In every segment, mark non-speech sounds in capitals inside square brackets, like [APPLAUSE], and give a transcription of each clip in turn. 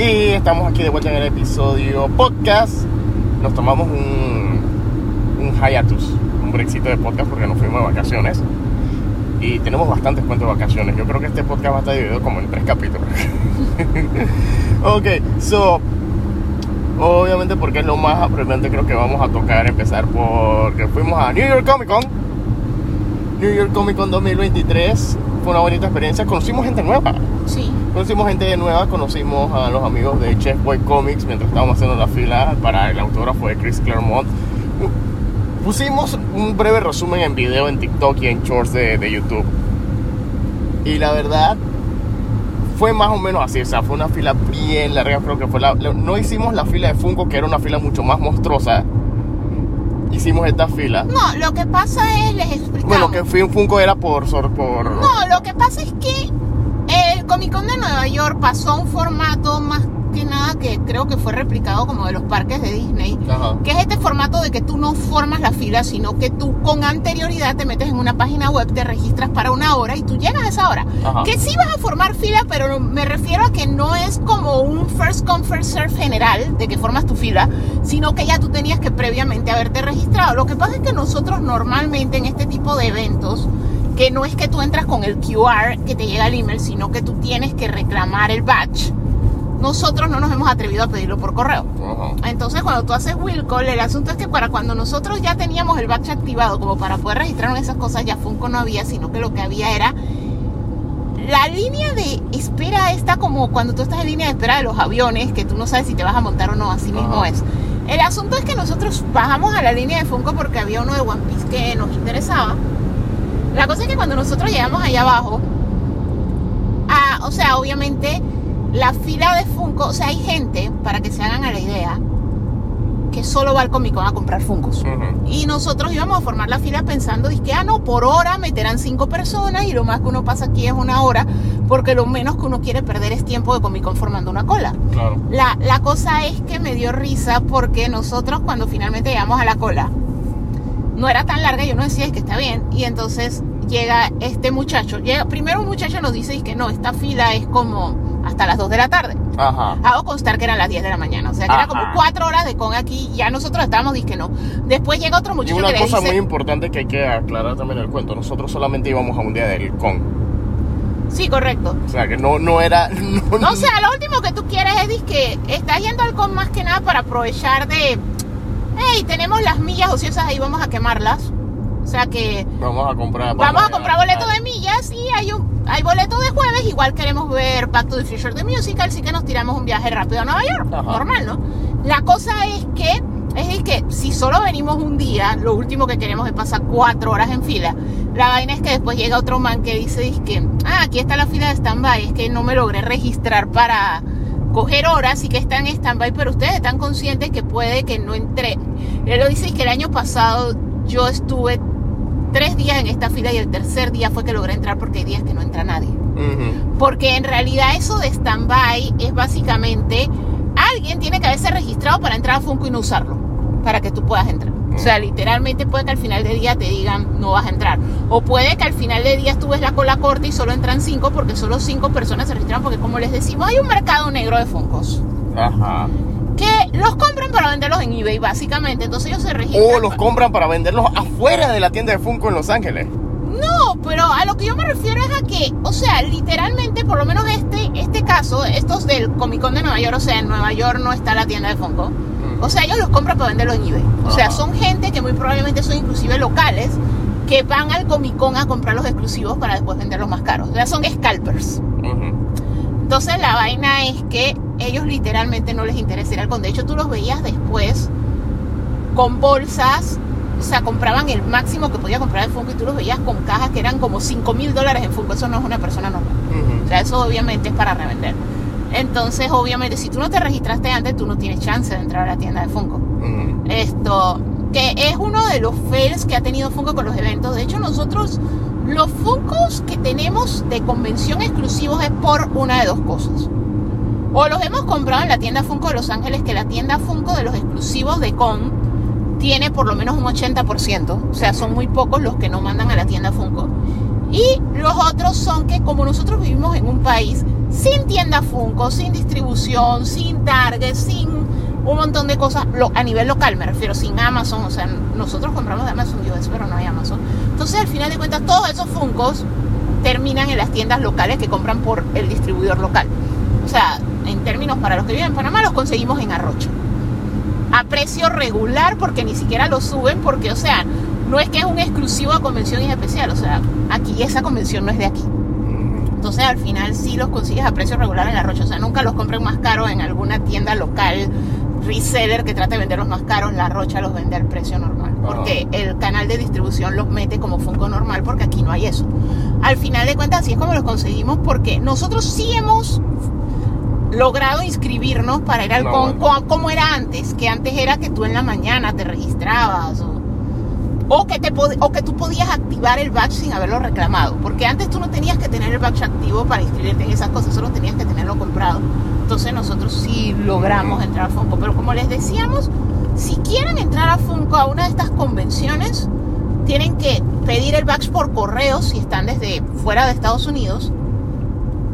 Y estamos aquí de vuelta en el episodio podcast. Nos tomamos un, un hiatus, un brexito de podcast porque nos fuimos de vacaciones y tenemos bastantes cuentos de vacaciones. Yo creo que este podcast va a estar dividido como en tres capítulos. [LAUGHS] ok, so obviamente porque es lo más apremiante creo que vamos a tocar empezar porque fuimos a New York Comic Con. New York Comic Con 2023 fue una bonita experiencia. Conocimos gente nueva. Sí. Conocimos gente nueva, conocimos a los amigos de Chef Boy Comics mientras estábamos haciendo la fila para el autógrafo de Chris Claremont. Pusimos un breve resumen en video en TikTok y en shorts de, de YouTube. Y la verdad, fue más o menos así. O sea, fue una fila bien larga. Creo que fue la. la- No hicimos la fila de Funko, que era una fila mucho más monstruosa. Hicimos esta fila. No, lo que pasa es, les explicamos. Bueno, que fui- Funko era por. sor- por No, lo que pasa es que Comic Con de Nueva York pasó un formato más que nada que creo que fue replicado como de los parques de Disney. Ajá. Que es este formato de que tú no formas la fila, sino que tú con anterioridad te metes en una página web, te registras para una hora y tú llegas a esa hora. Ajá. Que sí vas a formar fila, pero me refiero a que no es como un first come first serve general de que formas tu fila, sino que ya tú tenías que previamente haberte registrado. Lo que pasa es que nosotros normalmente en este tipo de eventos, que no es que tú entras con el QR que te llega el email, sino que tú tienes que reclamar el badge. Nosotros no nos hemos atrevido a pedirlo por correo. Entonces, cuando tú haces will call, el asunto es que para cuando nosotros ya teníamos el batch activado, como para poder registrarnos esas cosas, ya Funko no había, sino que lo que había era la línea de espera está como cuando tú estás en línea de espera de los aviones, que tú no sabes si te vas a montar o no, así mismo es. El asunto es que nosotros bajamos a la línea de Funko porque había uno de One Piece que nos interesaba. La cosa es que cuando nosotros llegamos allá abajo, ah, o sea, obviamente la fila de Funko, o sea, hay gente, para que se hagan a la idea, que solo va al Comic Con a comprar Funkos. Y nosotros íbamos a formar la fila pensando, que ah, no, por hora meterán cinco personas y lo más que uno pasa aquí es una hora, porque lo menos que uno quiere perder es tiempo de Comic Con formando una cola. Claro. La, la cosa es que me dio risa porque nosotros cuando finalmente llegamos a la cola, no era tan larga, yo no decía es que está bien, y entonces llega este muchacho, llega, primero un muchacho nos dice que no, esta fila es como hasta las 2 de la tarde. Ajá. Hago constar que eran las 10 de la mañana, o sea que Ajá. era como 4 horas de con aquí, ya nosotros estábamos, que no. Después llega otro Y muchacho una que le cosa dice, muy importante que hay que aclarar también en el cuento, nosotros solamente íbamos a un día del con. sí, correcto. O sea, que no, no era... [LAUGHS] No, No, o sea, lo último que tú quieres es que estás yendo al con más que nada para aprovechar de, hey, tenemos las millas ociosas ahí, vamos a quemarlas. O sea que Vamos a comprar... vamos a comprar boletos de millas y hay un hay boleto de jueves, igual queremos ver Back to the Future The Musical, así que nos tiramos un viaje rápido a Nueva York. Ajá. Normal, ¿no? La cosa es que es el que si solo venimos un día, lo último que queremos es pasar cuatro horas en fila. La vaina es que después llega otro man que dice, que, ah, aquí está la fila de stand-by, es que no me logré registrar para coger horas y que está en stand-by, pero ustedes están conscientes que puede que no entre. Él lo dice que el año pasado yo estuve tres días en esta fila y el tercer día fue que logré entrar porque hay días que no entra nadie. Porque en realidad eso de stand-by es básicamente alguien tiene que haberse registrado para entrar a Funko y no usarlo, para que tú puedas entrar. O sea, literalmente puede que al final del día te digan no vas a entrar. O puede que al final del día tú ves la cola corta y solo entran cinco porque solo cinco personas se registran porque como les decimos hay un mercado negro de Funkos Ajá. que los compran para venderlos en eBay básicamente. Entonces ellos se registran. O los compran para venderlos afuera de la tienda de Funko en Los Ángeles. No, pero a lo que yo me refiero es a que, o sea, literalmente, por lo menos este, este caso, estos del Comic Con de Nueva York, o sea, en Nueva York no está la tienda de Funko. O sea, ellos los compran para venderlos en eBay. O sea, Ajá. son gente que muy probablemente son inclusive locales que van al Comic Con a comprar los exclusivos para después venderlos más caros. O sea, son scalpers. Entonces la vaina es que ellos literalmente no les interesa ir al con. De hecho, tú los veías después con bolsas. O sea, compraban el máximo que podía comprar de Funko y tú los veías con cajas que eran como 5 mil dólares en Funko. Eso no es una persona normal. Ujú. O sea, eso obviamente es para revender. Entonces, obviamente, si tú no te registraste antes, tú no tienes chance de entrar a la tienda de Funko. Ujú. Esto, que es uno de los fails que ha tenido Funko con los eventos. De hecho, nosotros, los Funkos que tenemos de convención exclusivos es por una de dos cosas. O los hemos comprado en la tienda Funko de Los Ángeles, que la tienda Funko de los exclusivos de Con tiene por lo menos un 80%. O sea, son muy pocos los que no mandan a la tienda Funko. Y los otros son que como nosotros vivimos en un país sin tienda Funko, sin distribución, sin Target, sin un montón de cosas a nivel local, me refiero, sin Amazon, o sea, nosotros compramos de Amazon US, pero no hay Amazon. Entonces, al final de cuentas, todos esos Funkos terminan en las tiendas locales que compran por el distribuidor local. O sea, en términos para los que viven en Panamá, los conseguimos en Arrocho. A precio regular, porque ni siquiera lo suben, porque, o sea, no es que es un exclusivo a convención y especial, o sea, aquí esa convención no es de aquí. Entonces al final sí los consigues a precio regular en la Rocha. O sea, nunca los compren más caros en alguna tienda local, reseller que trate de venderlos más caros. La Rocha los vende al precio normal. Porque el canal de distribución los mete como Funko normal porque aquí no hay eso. Al final de cuentas así es como los conseguimos porque nosotros sí hemos logrado inscribirnos para ir al No, con, bueno. co- como era antes, que antes era que tú en la mañana te registrabas o, o que, te o que tú podías activar el badge sin haberlo reclamado, porque antes tú no tenías que tener el badge activo para inscribirte en esas cosas, solo tenías que tenerlo comprado. Entonces nosotros sí logramos entrar a Funko, pero como les decíamos, si quieren entrar a Funko a una de estas convenciones, tienen que pedir el badge por correo si están desde fuera de Estados Unidos,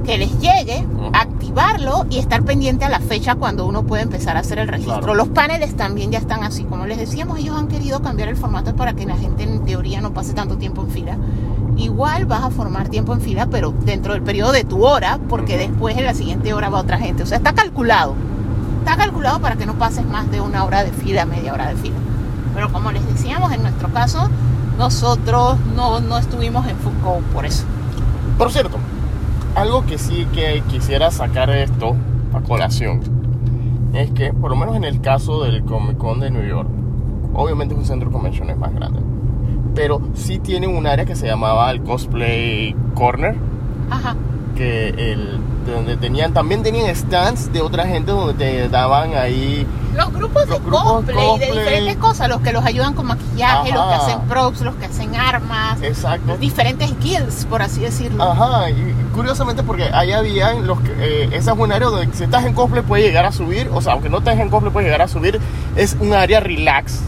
que les llegue, Ujú. activarlo y estar pendiente a la fecha cuando uno puede empezar a hacer el registro. Claro. Los paneles también ya están así, como les decíamos, ellos han querido cambiar el formato para que la gente en teoría no pase tanto tiempo en fila. Igual vas a formar tiempo en fila, pero dentro del periodo de tu hora, porque Ujú. después en la siguiente hora va otra gente. O sea, está calculado. Está calculado para que no pases más de una hora de fila, media hora de fila. Pero como les decíamos, en nuestro caso, nosotros no, no estuvimos en Funko por eso. Por cierto, algo que sí que quisiera sacar esto a colación es que, por lo menos en el caso del Comic Con de New York, obviamente es un centro de convenciones más grande, pero sí tiene un área que se llamaba el Cosplay Corner, Ajá. que el, de donde tenían, también tenían stands de otra gente donde te daban ahí Los grupos Los de grupos cosplay, de cosplay. diferentes cosas, los que los ayudan con maquillaje, los que Ajá. hacen props, los que hacen armas, exacto. diferentes guilds, por así decirlo. Ajá, y curiosamente porque ahí habían los que, eh, esa es un área donde si estás en cosplay puedes llegar a subir, o sea, aunque no estés en cosplay puedes llegar a subir, es un área relax.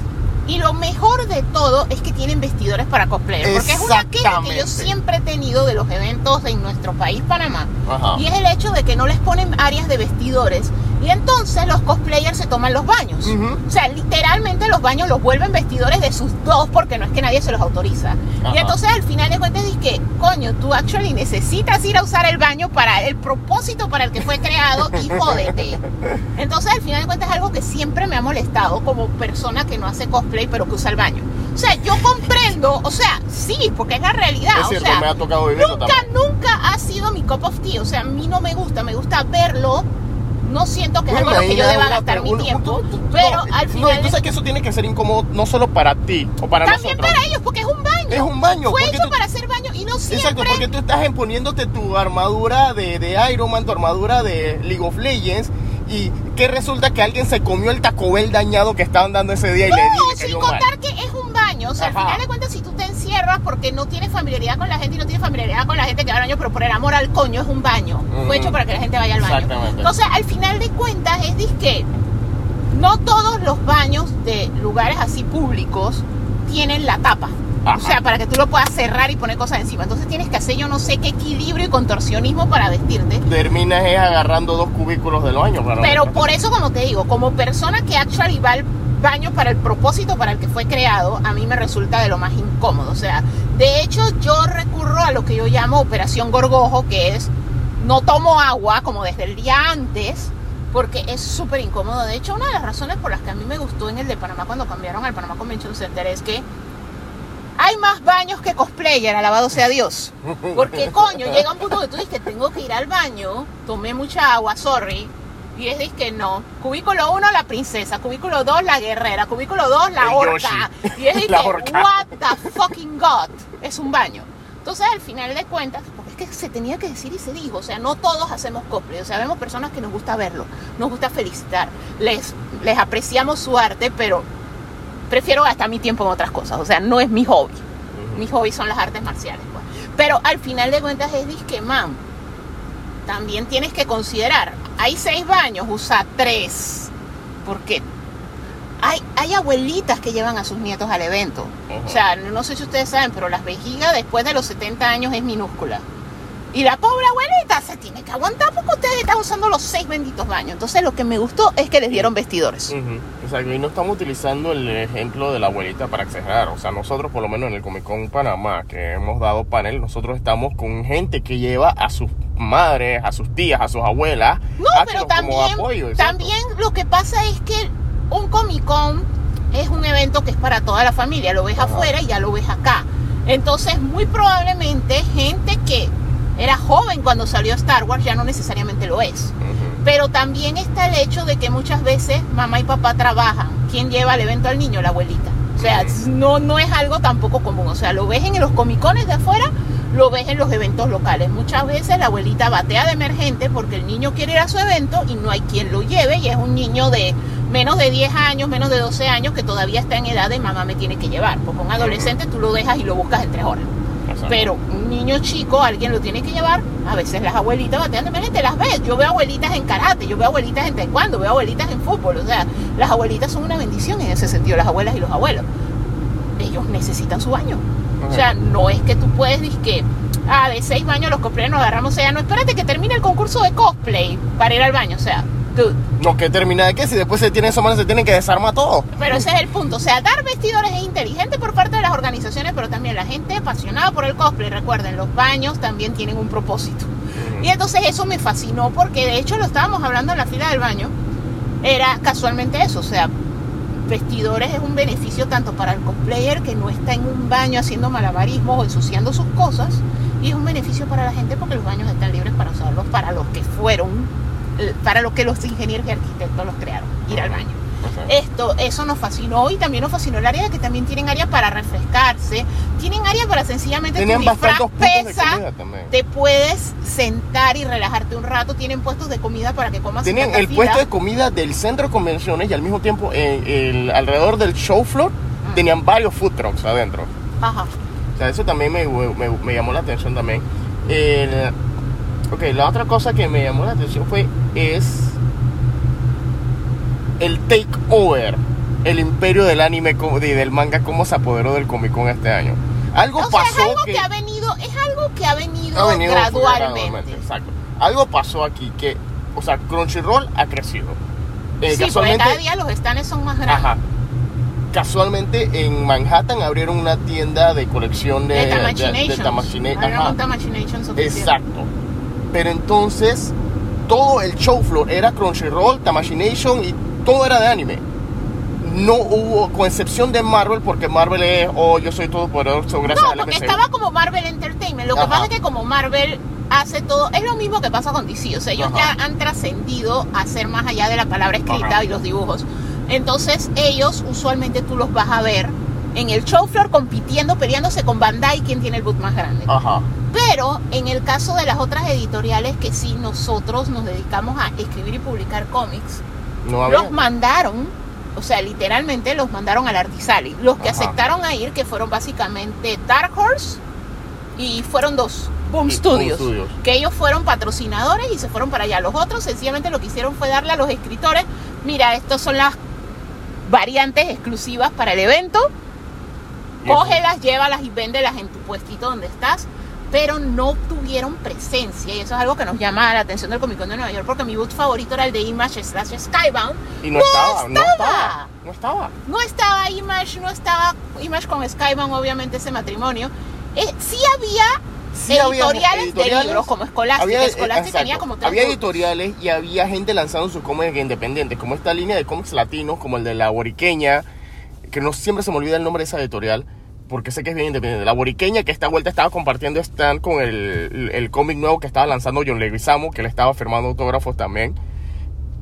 Y lo mejor de todo es que tienen vestidores para cosplayers, porque es una queja que yo siempre he tenido de los eventos en nuestro país, Panamá. Ajá. Y es el hecho de que no les ponen áreas de vestidores. Y entonces los cosplayers se toman los baños. Ujú. O sea, literalmente los baños los vuelven vestidores de sus dos porque no es que nadie se los autoriza. Y entonces al final de cuentas dices que, coño, tú actually necesitas ir a usar el baño para el propósito para el que fue creado y [LAUGHS] jódete. Entonces al final de cuentas es algo que siempre me ha molestado como persona que no hace cosplay pero que usa el baño. O sea, yo comprendo, o sea, sí, porque es la realidad. es o cierto, sea, me ha tocado Nunca, también. nunca ha sido mi cup of tea. O sea, a mí no me gusta, me gusta verlo. No siento que es algo que yo deba gastar mi tiempo. pero no, al No, final. tú sabes que eso tiene que ser incómodo no solo para ti o para también nosotros. para ellos, porque es un baño. Es un baño, Fue hecho para hacer baño y no siempre. Exacto, porque tú estás poniéndote tu armadura de, de Iron Man, tu armadura de League of Legends, y que resulta que alguien se comió el Taco Bell dañado que estaban dando ese día y le di, No, le sin contar que es un baño. O sea, Ajá. al final de cuentas, si tú porque no tienes familiaridad con la gente y no tienes familiaridad con la gente que va al baño, pero por el amor al coño es un baño. Fue hecho para que la gente vaya al baño. Exactamente. Entonces, al final de cuentas, es disque. No todos los baños de lugares así públicos tienen la tapa. Ajá. O sea, para que tú lo puedas cerrar y poner cosas encima. Entonces tienes que hacer yo no sé qué equilibrio y contorsionismo para vestirte. Terminas es agarrando dos cubículos del baño. Para Pero por eso, como te digo, como persona que actually va al baño para el propósito para el que fue creado, a mí me resulta de lo más incómodo. O sea, de hecho, yo recurro a lo que yo llamo operación gorgojo, que es no tomo agua como desde el día antes, porque es súper incómodo. De hecho, una de las razones por las que a mí me gustó en el de Panamá cuando cambiaron al Panamá Convention Center es que hay más baños que cosplayer, alabado sea Dios. Porque coño, llega un punto donde tú dices que tengo que ir al baño, tomé mucha agua, sorry. Y es que no. Cubículo 1, la princesa. Cubículo 2, la guerrera. Cubículo 2, la El orca. Yoshi. Y es [LAUGHS] que, what the fucking god. Es un baño. Entonces, al final de cuentas, porque es que se tenía que decir y se dijo. O sea, no todos hacemos cosplay. O sea, vemos personas que nos gusta verlo, nos gusta felicitar, les, les apreciamos su arte, pero prefiero gastar mi tiempo en otras cosas. O sea, no es mi hobby. Mi hobby son las artes marciales. Pues. Pero al final de cuentas es disque, man. También tienes que considerar, hay seis baños, usa tres. Porque hay, hay abuelitas que llevan a sus nietos al evento. O sea, no sé si ustedes saben, pero la vejiga después de los 70 años es minúscula. Y la pobre abuelita se tiene que aguantar porque ustedes están usando los seis benditos baños. Entonces lo que me gustó es que les dieron vestidores. O sea, que no estamos utilizando el ejemplo de la abuelita para exagerar. O sea, nosotros por lo menos en el Comic Con Panamá, que hemos dado panel, nosotros estamos con gente que lleva a sus madres, a sus tías, a sus abuelas. No, pero también, también lo que pasa es que un Comic Con es un evento que es para toda la familia. Lo ves afuera y ya lo ves acá. Entonces, muy probablemente gente que era joven cuando salió Star Wars, ya no necesariamente lo es. Pero también está el hecho de que muchas veces mamá y papá trabajan. ¿Quién lleva al evento al niño? La abuelita. O sea, no, no es algo tampoco común. O sea, lo ves en los comicones de afuera, lo ves en los eventos locales. Muchas veces la abuelita batea de emergente porque el niño quiere ir a su evento y no hay quien lo lleve y es un niño de menos de 10 años, menos de 12 años que todavía está en edad de mamá me tiene que llevar. Porque un adolescente tú lo dejas y lo buscas en tres horas. Pero un niño chico, alguien lo tiene que llevar. A veces las abuelitas bateando te las ves. Yo veo abuelitas en karate, yo veo abuelitas en taekwondo, veo abuelitas en fútbol. O sea, las abuelitas son una bendición en ese sentido, las abuelas y los abuelos. Ellos necesitan su baño. O sea, no es que tú puedes decir que, ah, de seis baños los cosplayers nos agarramos ya. No, espérate que termine el concurso de cosplay para ir al baño. O sea, no, que termina de qué, si después se tienen manos se tienen que desarmar todo. Pero ese es el punto, o sea, dar vestidores es inteligente por parte de las organizaciones, pero también la gente apasionada por el cosplay, recuerden, los baños también tienen un propósito. Y entonces eso me fascinó porque de hecho lo estábamos hablando en la fila del baño, era casualmente eso, o sea, vestidores es un beneficio tanto para el cosplayer que no está en un baño haciendo malabarismo o ensuciando sus cosas, y es un beneficio para la gente porque los baños están libres para usarlos para los que fueron para lo que los ingenieros y arquitectos los crearon, ir al baño. Esto, eso nos fascinó y también nos fascinó el área que también tienen área para refrescarse, tienen área para sencillamente tu disfraz pesa, te puedes sentar y relajarte un rato, tienen puestos de comida para que comas. Tienen el puesto de comida del centro de convenciones y al mismo tiempo el, alrededor del show floor ah. tenían varios food trucks adentro. Ajá. O sea, eso también me, me, me llamó la atención también. El, Ok, la otra cosa que me llamó la atención fue es el takeover, el imperio del anime y del manga, cómo se apoderó del Comic Con este año. Algo pasó es algo que, ha venido, es algo que ha venido, gradualmente. Exacto. Algo pasó aquí que, o sea, Crunchyroll ha crecido. Eh, sí, casualmente, cada día los stands son más grandes. Ajá. Casualmente en Manhattan abrieron una tienda de colección de, de, de, Exacto. Pero entonces todo el show floor era Crunchyroll, Tamashination y todo era de anime. No hubo, con excepción de Marvel, porque Marvel es, oh, yo soy todo poderoso gracias no, porque estaba como Marvel Entertainment. Lo que pasa es que como Marvel hace todo, es lo mismo que pasa con DC. O sea, ellos ya han trascendido a ser más allá de la palabra escrita y los dibujos. Entonces, ellos usualmente tú los vas a ver en el show floor compitiendo, peleándose con Bandai, quien tiene el boot más grande. Ajá. Pero en el caso de las otras editoriales que sí nosotros nos dedicamos a escribir y publicar cómics, los mandaron, o sea, literalmente los mandaron al Artisali. Los que aceptaron a ir, que fueron básicamente Dark Horse y fueron dos, Boom Studios, que ellos fueron patrocinadores y se fueron para allá. Los otros sencillamente lo que hicieron fue darle a los escritores, mira, estas son las variantes exclusivas para el evento, cógelas, llévalas y véndelas en tu puestito donde estás pero no tuvieron presencia. Y eso es algo que nos llama la atención del Comic Con de Nueva York porque mi boot favorito era el de Image slash Skybound. Y no, estaba, no estaba no estaba. No estaba Image no estaba Image con Skybound obviamente ese matrimonio. Eh, sí había editoriales, de libros como Scholastic, Scholastic tenía como había editoriales y había gente lanzando sus cómics independientes como esta línea de cómics latinos como el de la boriqueña que no siempre se me olvida el nombre de esa editorial porque sé que es bien independiente. La boriqueña que esta vuelta estaba compartiendo están con el, el, cómic nuevo que estaba lanzando John Leguizamo, que le estaba firmando autógrafos también.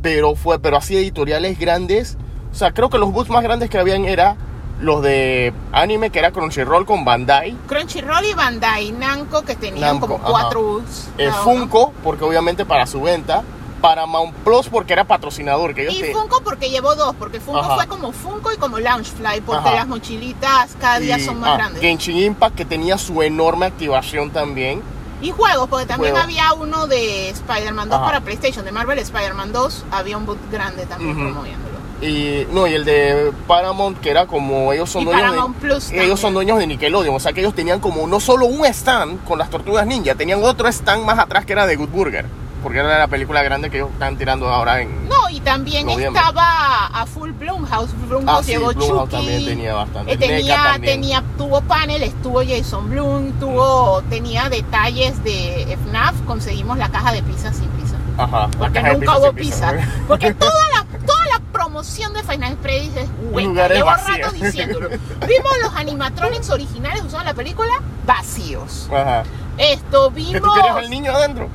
Pero fue, pero así editoriales grandes. O sea, creo que los boots más grandes que habían era los de anime que era Crunchyroll con Bandai, Crunchyroll y Bandai Namco que tenían Namco, como cuatro cada uno. Funko, porque obviamente para su venta, Paramount Plus porque era patrocinador, que ellos Y te- Funko porque llevó dos, porque Funko Ajá. fue como Funko y como Loungefly, porque Ajá. las mochilitas cada día y- son más ah, grandes. Genshin Impact que tenía su enorme activación también. Y juegos, porque también Juegos. había uno de Spider-Man 2 Ajá. para PlayStation, de Marvel Spider-Man 2, había un boot grande también Ujú. promoviéndolo. Y no, y el de Paramount que era como ellos son Y dueños Paramount de Plus también. ellos son dueños de Nickelodeon, o sea que ellos tenían como no solo un stand con las tortugas ninja, tenían otro stand más atrás que era de Good Burger, porque era la película grande que ellos están tirando ahora en No, y también Noviembre. estaba a full Blumhouse. Blumhouse Ah, sí, llevó Blumhouse Chucky. también tenía bastante. eh, tenía, también. tenía, tuvo panel, estuvo Jason Blum, tuvo, tenía detalles de FNAF, conseguimos la caja de pizza sin pizza. Ajá, la Porque caja de nunca pizza hubo pizza. ¿no? Porque [LAUGHS] toda la, toda la promoción de Final Freddy es hueca. Llevo rato [LAUGHS] diciéndolo. Vimos los animatronics originales usados en la película vacíos. Ajá. Esto Que [LAUGHS] tú vimos. querías al niño adentro.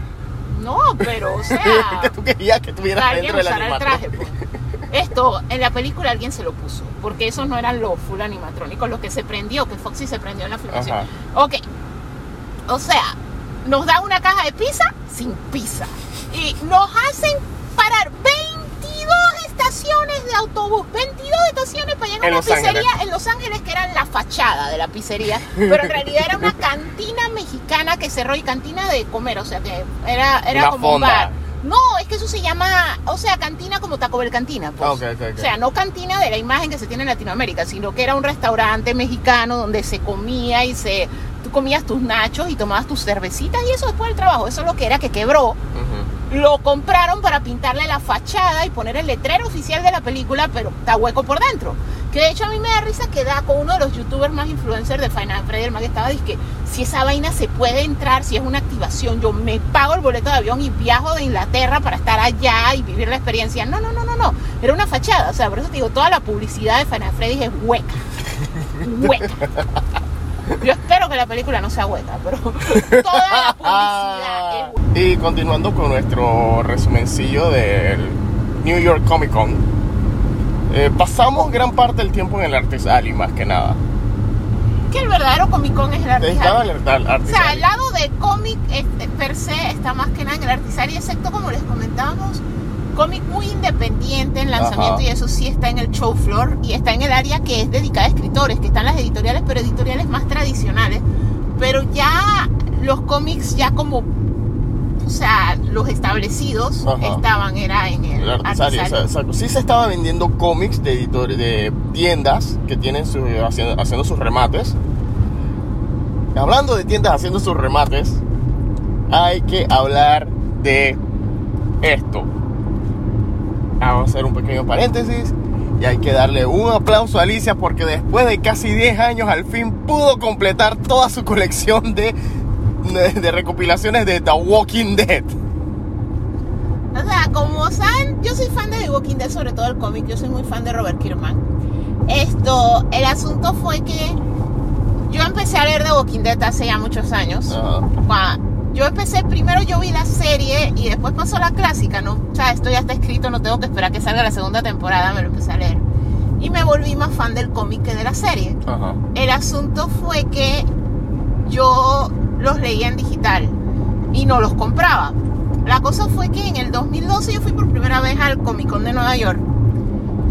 No, pero o sea. [LAUGHS] que tú querías que alguien dentro del traje. pues. Esto, en la película alguien se lo puso, porque esos no eran los full animatrónicos, los que se prendió, que Foxy se prendió en la filmación. Ajá. Ok, o sea, nos dan una caja de pizza sin pizza. Y nos hacen parar 22 estaciones de autobús, 22 estaciones para llegar a En una Los Ángeles. pizzería en Los Ángeles que era la fachada de la pizzería, pero en realidad era una cantina mexicana que cerró y cantina de comer, o sea que era, era Una como un bar. No, es que eso se llama, o sea, cantina como Taco Bell Cantina, pues. Ah, ok, ok, ok. O sea, no cantina de la imagen que se tiene en Latinoamérica, sino que era un restaurante mexicano donde se comía y se tú comías tus nachos y tomabas tus cervecitas y eso después del trabajo, eso es lo que era que quebró. Lo compraron para pintarle la fachada y poner el letrero oficial de la película, pero está hueco por dentro. Que de hecho a mí me da risa que da con uno de los youtubers más influencers de Final Freddy, el man que estaba, dice si esa vaina se puede entrar, si es una activación, yo me pago el boleto de avión y viajo de Inglaterra para estar allá y vivir la experiencia. No, no, no, no, no. Era una fachada. O sea, por eso te digo, toda la publicidad de Final Freddy es hueca. [LAUGHS] Hueca. [LAUGHS] Yo espero que la película no sea hueca, pero [LAUGHS] toda la [LAUGHS] publicidad es. Y continuando con nuestro resumencillo del New York Comic Con, eh, pasamos gran parte del tiempo en el Artis Alley, más que nada. Que el verdadero Comic Con es el Estaba artesano. el O sea, Alley. el lado de cómic este, per se está más que nada en el artisario, excepto como les comentábamos, cómic muy independiente en lanzamiento Ajá. y eso sí está en el show floor y está en el área que es dedicada a escritores, que están las editoriales, pero editoriales más tradicionales. Pero ya los cómics ya como, o sea, los establecidos Ajá. estaban, era en el, El Artis Alley, Artis Alley. o sea, o sea, sí se estaba vendiendo cómics de editores, de tiendas que tienen su, haciendo, haciendo sus remates. Hablando de tiendas haciendo sus remates, hay que hablar de esto. Vamos a hacer un pequeño paréntesis y hay que darle un aplauso a Alicia porque después de casi 10 años al fin pudo completar toda su colección de, de recopilaciones de The Walking Dead. O sea, como saben, yo soy fan de The Walking Dead, sobre todo el cómic, yo soy muy fan de Robert Kirkman. Esto, el asunto fue que yo empecé a leer The Walking Dead hace ya muchos años. Yo empecé, primero yo vi la serie y después pasó la clásica, ¿no? O sea, esto ya está escrito, no tengo que esperar que salga la segunda temporada, me lo empecé a leer. Y me volví más fan del cómic que de la serie. Ajá. El asunto fue que yo los leía en digital y no los compraba. La cosa fue que en el 2012 yo fui por primera vez al Comic Con de Nueva York.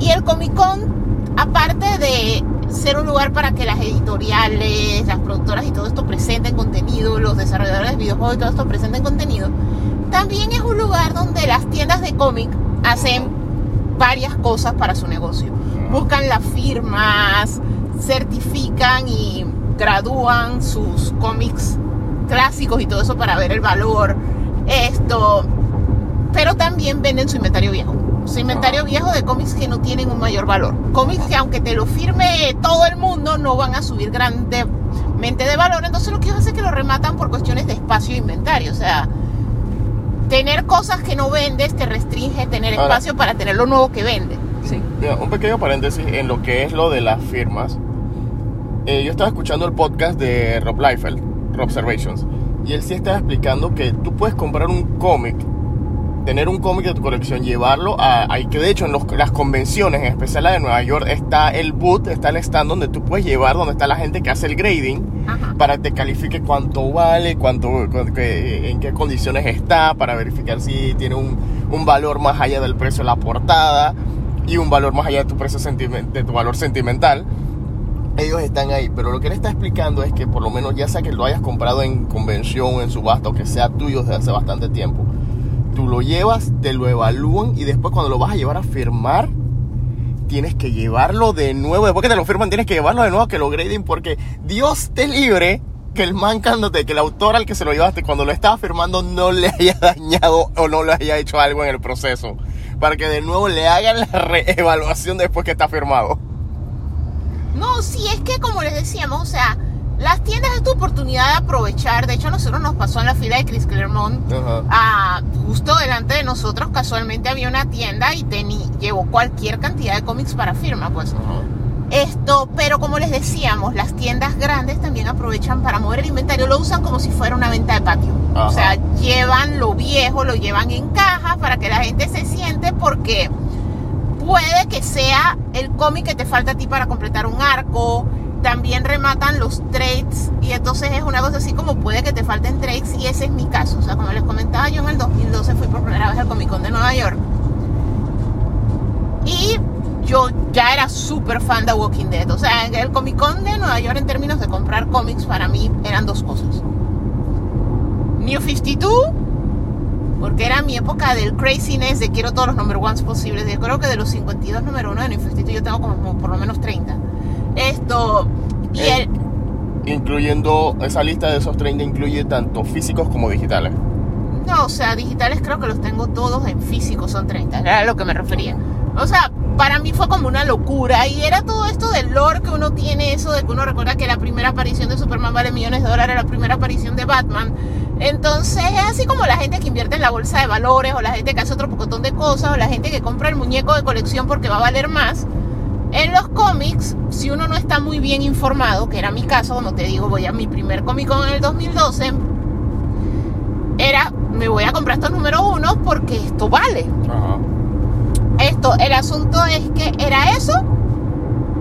Y el Comic Con, aparte de ser un lugar para que las editoriales, las productoras y todo esto presenten contenido, los desarrolladores de videojuegos y todo esto presenten contenido, también es un lugar donde las tiendas de cómic hacen varias cosas para su negocio. Buscan las firmas, certifican y gradúan sus cómics clásicos y todo eso para ver el valor. Esto, pero también venden su inventario viejo. Su inventario viejo de cómics que no tienen un mayor valor. Cómics que aunque te lo firme todo el mundo no van a subir grandemente de valor. Entonces lo que hacen es que lo rematan por cuestiones de espacio e inventario. O sea, tener cosas que no vendes te restringe tener Ahora- espacio para tener lo nuevo que vende. Sí. Mira, un pequeño paréntesis en lo que es lo de las firmas. Eh, yo estaba escuchando el podcast de Rob Liefeld, Rob Observations, y él sí estaba explicando que tú puedes comprar un cómic tener un cómic de tu colección, llevarlo a, hay que de hecho en los- las convenciones, en especial la de Nueva York, está el boot, está el stand donde tú puedes llevar, donde está la gente que hace el grading Ajá. para que te califique cuánto vale, cuánto, cu- que- en qué condiciones está, para verificar si tiene un, un valor más allá del precio de la portada y un valor más allá de tu precio de tu valor sentimental. Ellos están ahí, pero lo que él está explicando es que por lo menos ya sea que lo hayas comprado en convención, en subasta o que sea tuyo desde hace bastante tiempo, tú lo llevas, te lo evalúan y después cuando lo vas a llevar a firmar, tienes que llevarlo de nuevo. Después que te lo firman, tienes que llevarlo de nuevo a que lo graden porque Dios te libre que el man cándote, que el autor al que se lo llevaste cuando lo estaba firmando no le haya dañado o no le haya hecho algo en el proceso. Para que de nuevo le hagan la reevaluación después que está firmado. No, sí, es que como les decíamos, o sea, las tiendas es tu oportunidad de aprovechar. De hecho, a nosotros nos pasó en la fila de Chris Claremont. Ajá. ah, justo delante de nosotros, casualmente había una tienda y teni- llevó cualquier cantidad de cómics para firma, pues. Esto, pero como les decíamos, las tiendas grandes también aprovechan para mover el inventario, lo usan como si fuera una venta de patio. Ajá. O sea, llevan lo viejo, lo llevan en caja para que la gente se siente porque puede que sea el cómic que te falta a ti para completar un arco. También rematan los trades y entonces es una cosa así como puede que te falten trades y ese es mi caso. O sea, como les comentaba, yo en el 2012 fui por primera vez al Comic Con de Nueva York y yo ya era súper fan de Walking Dead. O sea, el Comic Con de Nueva York en términos de comprar cómics para mí eran dos cosas. New 52, porque era mi época del craziness de quiero todos los number ones posibles. Yo creo que de los 52 número uno de New 52 yo tengo como por lo menos 30. Esto, y Eh. el, Incluyendo esa lista de esos 30 incluye tanto físicos como digitales. No, o sea, digitales creo que los tengo todos en físico, son 30, era a lo que me refería. O sea, para mí fue como una locura y era todo esto del lore que uno tiene, eso de que uno recuerda que la primera aparición de Superman vale millones de dólares, la primera aparición de Batman. Entonces es así como la gente que invierte en la bolsa de valores o la gente que hace otro pocotón de cosas o la gente que compra el muñeco de colección porque va a valer más. En los cómics, si uno no está muy bien informado, que era mi caso, como te digo, voy a mi primer Comic Con en el 2012, era, me voy a comprar estos números uno porque esto vale. Ajá. Esto, el asunto es que era eso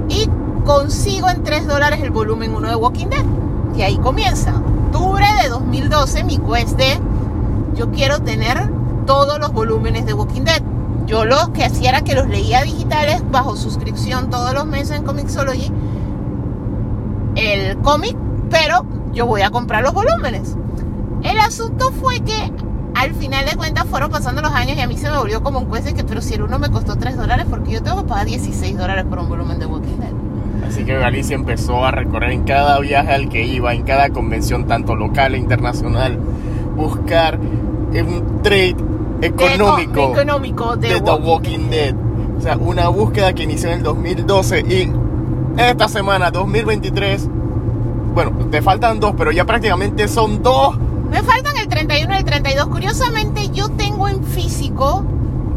y consigo en 3 dólares el volumen 1 de Walking Dead. Y ahí comienza. Octubre de 2012, mi quest de yo quiero tener todos los volúmenes de Walking Dead. Yo lo que hacía era que los leía digitales bajo suscripción todos los meses en Comixology. El cómic, pero yo voy a comprar los volúmenes. El asunto fue que al final de cuentas fueron pasando los años y a mí se me volvió como un quest de que, pero si el uno me costó 3 dólares, porque yo tengo que pagar 16 dólares por un volumen de Walking Dead. Así que Galicia empezó a recorrer en cada viaje al que iba, en cada convención, tanto local e internacional, buscar un trade económico De- de, de The Walking Walking Dead. O sea, una búsqueda que inició en el 2012 y esta semana, 2023, bueno, te faltan dos, pero ya prácticamente son dos. Me faltan el 31 y el 32. Curiosamente, yo tengo en físico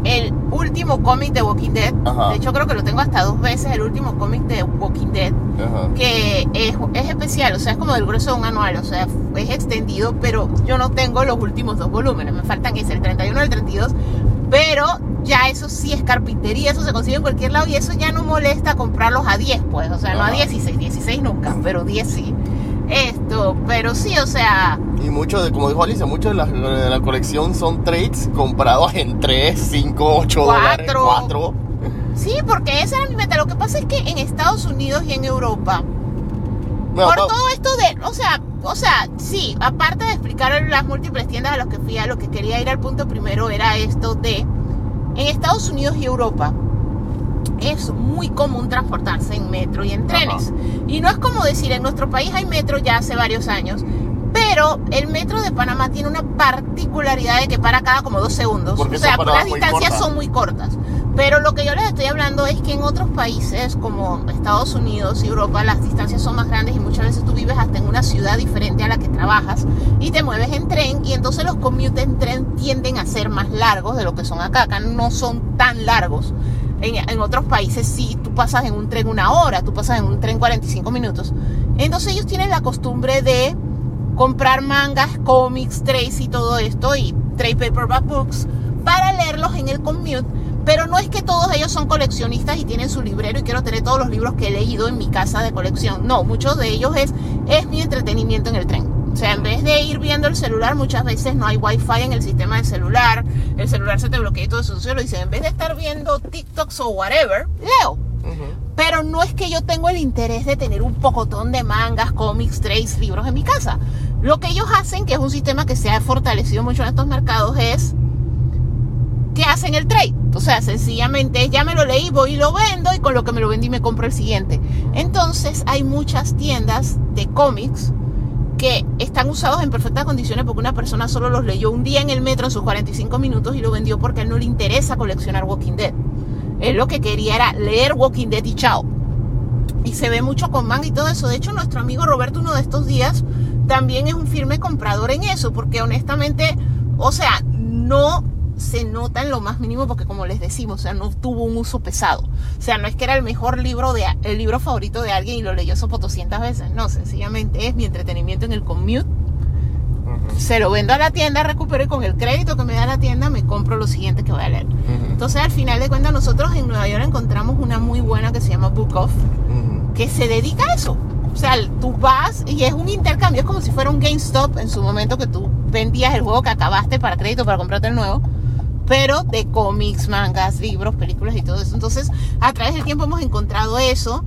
el último cómic de Walking Dead. Ajá. De hecho, creo que lo tengo hasta dos veces, el último cómic de Walking Dead. Ajá. que es, es especial, o sea, es como del grueso de un anual, o sea, es extendido, pero yo no tengo los últimos dos volúmenes, me faltan ese, el 31 y el 32, pero ya eso sí es carpintería, eso se consigue en cualquier lado y eso ya no molesta comprarlos a 10, pues, o sea, no a Ajá. 16, 16 nunca, pero 10 sí. Esto, pero sí, o sea, Y muchos de, como dijo Alicia, muchos de la, de la colección son trades comprados en 3, 5, 8 dólares, Cuatro. 4. sí, porque esa era mi meta. Lo que pasa es que en Estados Unidos y en Europa, por todo esto de, o sea, o sea, sí, aparte de explicar las múltiples tiendas a las que fui, a lo que quería ir al punto primero era esto de, en Estados Unidos y Europa es muy común transportarse en metro y en trenes. Y no es como decir, en nuestro país hay metro ya hace varios años, pero el metro de Panamá tiene una particularidad de que para cada como dos segundos. Porque o sea, las distancias cortas. son muy cortas. Pero lo que yo les estoy hablando es que en otros países como Estados Unidos y Europa las distancias son más grandes y muchas veces tú vives hasta en una ciudad diferente a la que trabajas y te mueves en tren y entonces los commutes en tren tienden a ser más largos de lo que son acá. Acá no son tan largos. En, otros países sí, tú pasas en un tren una hora, tú pasas en un tren 45 minutos. Entonces ellos tienen la costumbre de comprar mangas, cómics, trades y todo esto y trade paperback books para leerlos en el commute. Pero no es que todos ellos son coleccionistas y tienen su librero y quiero tener todos los libros que he leído en mi casa de colección. No, muchos de ellos es, es mi entretenimiento en el tren. O sea, en vez de ir viendo el celular, muchas veces no hay wifi en el sistema del celular, el celular se te bloquea y todo eso. Entonces lo dice, en vez de estar viendo TikToks o whatever, leo. Pero no es que yo tengo el interés de tener un pocotón de mangas, cómics, trades, libros en mi casa. Lo que ellos hacen, que es un sistema que se ha fortalecido mucho en estos mercados, es que hacen el trade. O sea, sencillamente ya me lo leí, voy y lo vendo y con lo que me lo vendí me compro el siguiente. Entonces hay muchas tiendas de cómics que están usados en perfectas condiciones porque una persona solo los leyó un día en el metro en sus 45 minutos y lo vendió porque a él no le interesa coleccionar Walking Dead. Él lo que quería era leer Walking Dead y chao. Y se ve mucho con manga y todo eso. De hecho, nuestro amigo Roberto uno de estos días también es un firme comprador en eso porque honestamente, o sea, no se nota en lo más mínimo porque como les decimos, o sea, no tuvo un uso pesado. O sea, no es que era el mejor libro de el libro favorito de alguien y lo leyó 200 veces, no, sencillamente es mi entretenimiento en el commute. Se lo vendo a la tienda, recupero y con el crédito que me da la tienda me compro lo siguiente que voy a leer. Entonces, al final de cuentas, nosotros en Nueva York encontramos una muy buena que se llama Book Off, que se dedica a eso. O sea, tú vas y es un intercambio, es como si fuera un GameStop en su momento que tú vendías el juego que acabaste para crédito para comprarte el nuevo pero de cómics, mangas, libros, películas y todo eso. Entonces, a través del tiempo hemos encontrado eso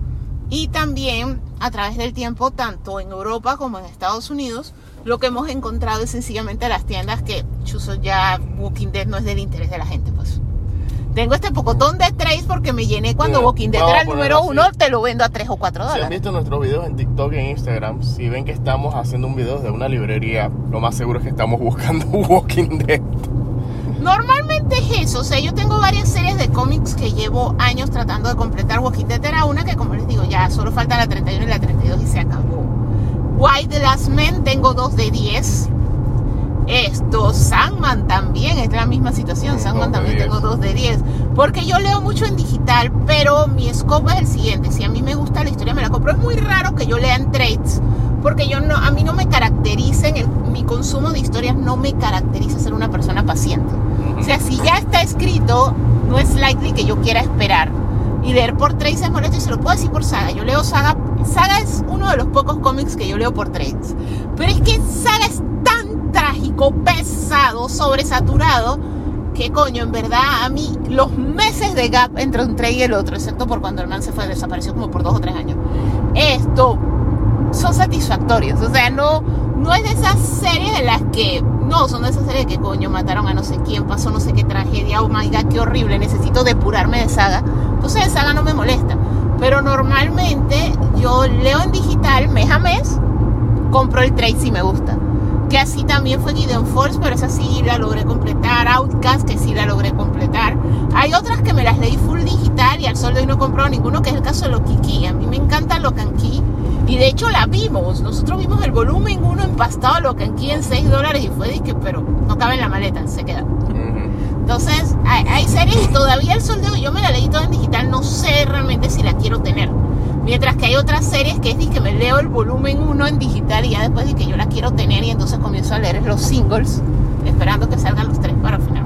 y también a través del tiempo, tanto en Europa como en Estados Unidos, lo que hemos encontrado es sencillamente las tiendas que, chuso, ya Walking Dead no es del interés de la gente, pues. Tengo este pocotón de trades porque me llené cuando Walking Dead era el número uno, te lo vendo a 3 o 4 dólares. Si han visto nuestros videos en TikTok y en Instagram, si ven que estamos haciendo un video de una librería, lo más seguro es que estamos buscando [LAUGHS] Walking Dead. Normalmente es eso, o sea, yo tengo varias series de cómics que llevo años tratando de completar. Walking Dead era una que, como les digo, ya solo falta la 31 y la 32 y se acabó. White The Last Men tengo dos de 10. Esto, Sandman también es la misma situación. Sandman también tengo dos de 10. Porque yo leo mucho en digital, pero mi scope es el siguiente. Si a mí me gusta la historia, me la compro. Es muy raro que yo lea en trades, porque yo no, a mí no me caracteriza en el, mi consumo de historias, no me caracteriza ser una persona paciente. O sea, si ya está escrito, no es likely que yo quiera esperar. Y leer por trades es molesto y se lo puedo decir por Saga. Yo leo Saga. Saga es uno de los pocos cómics que yo leo por trades. Pero es que Saga es tan trágico, pesado, sobresaturado, que coño, en verdad a mí los meses de gap entre un trade y el otro, excepto por cuando el man se fue, desapareció como por dos o tres años, esto son satisfactorios. O sea, no, no es de esas series de las que no, son de esas series que coño mataron a no sé quién, pasó no sé qué tragedia, oh my god, qué horrible, necesito depurarme de saga. Entonces de saga no me molesta. Pero normalmente yo leo en digital mes a mes, compro el trade si me gusta. Que así también fue Gideon Force, pero esa sí la logré completar. Outcast, que sí la logré completar. Hay otras que me las leí full digital y al sol de hoy no he comprado ninguno, que es el caso de Lokiki. A mí me encanta Locanqui. Y de hecho la vimos. Nosotros vimos el volumen 1 empastado Locanqui en 6 dólares y fue de que, pero no cabe en la maleta, se queda. Entonces, hay, hay, series y todavía el sol de hoy yo me la leí toda en digital, no sé realmente si la quiero tener. Mientras que hay otras series que es que me leo el volumen 1 en digital y ya después de que yo la quiero tener y entonces comienzo a leer los singles, esperando que salgan los tres para finalmente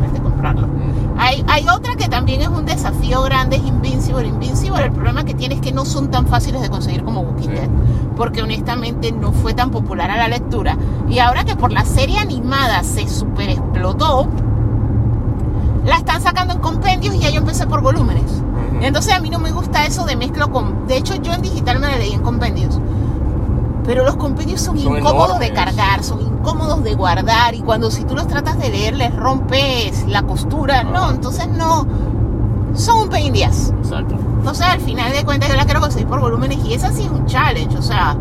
Hay, hay otra que también es un desafío grande, es Invincible. Invincible, el problema que tiene es que no son tan fáciles de conseguir como Walking Dead, porque honestamente no fue tan popular a la lectura. Y ahora que por la serie animada se super explotó, la están sacando en compendios y ya yo empecé por volúmenes. Entonces a mí no me gusta eso de mezclo con... De hecho yo en digital me la leí en compendios. Pero los compendios son, Son incómodos de cargar, son de guardar y cuando si tú los tratas de leer les rompes la costura. No, entonces no... Son un ass. Exacto. Entonces al final de cuentas yo la quiero conseguir por volúmenes y esa sí es un challenge. O sea,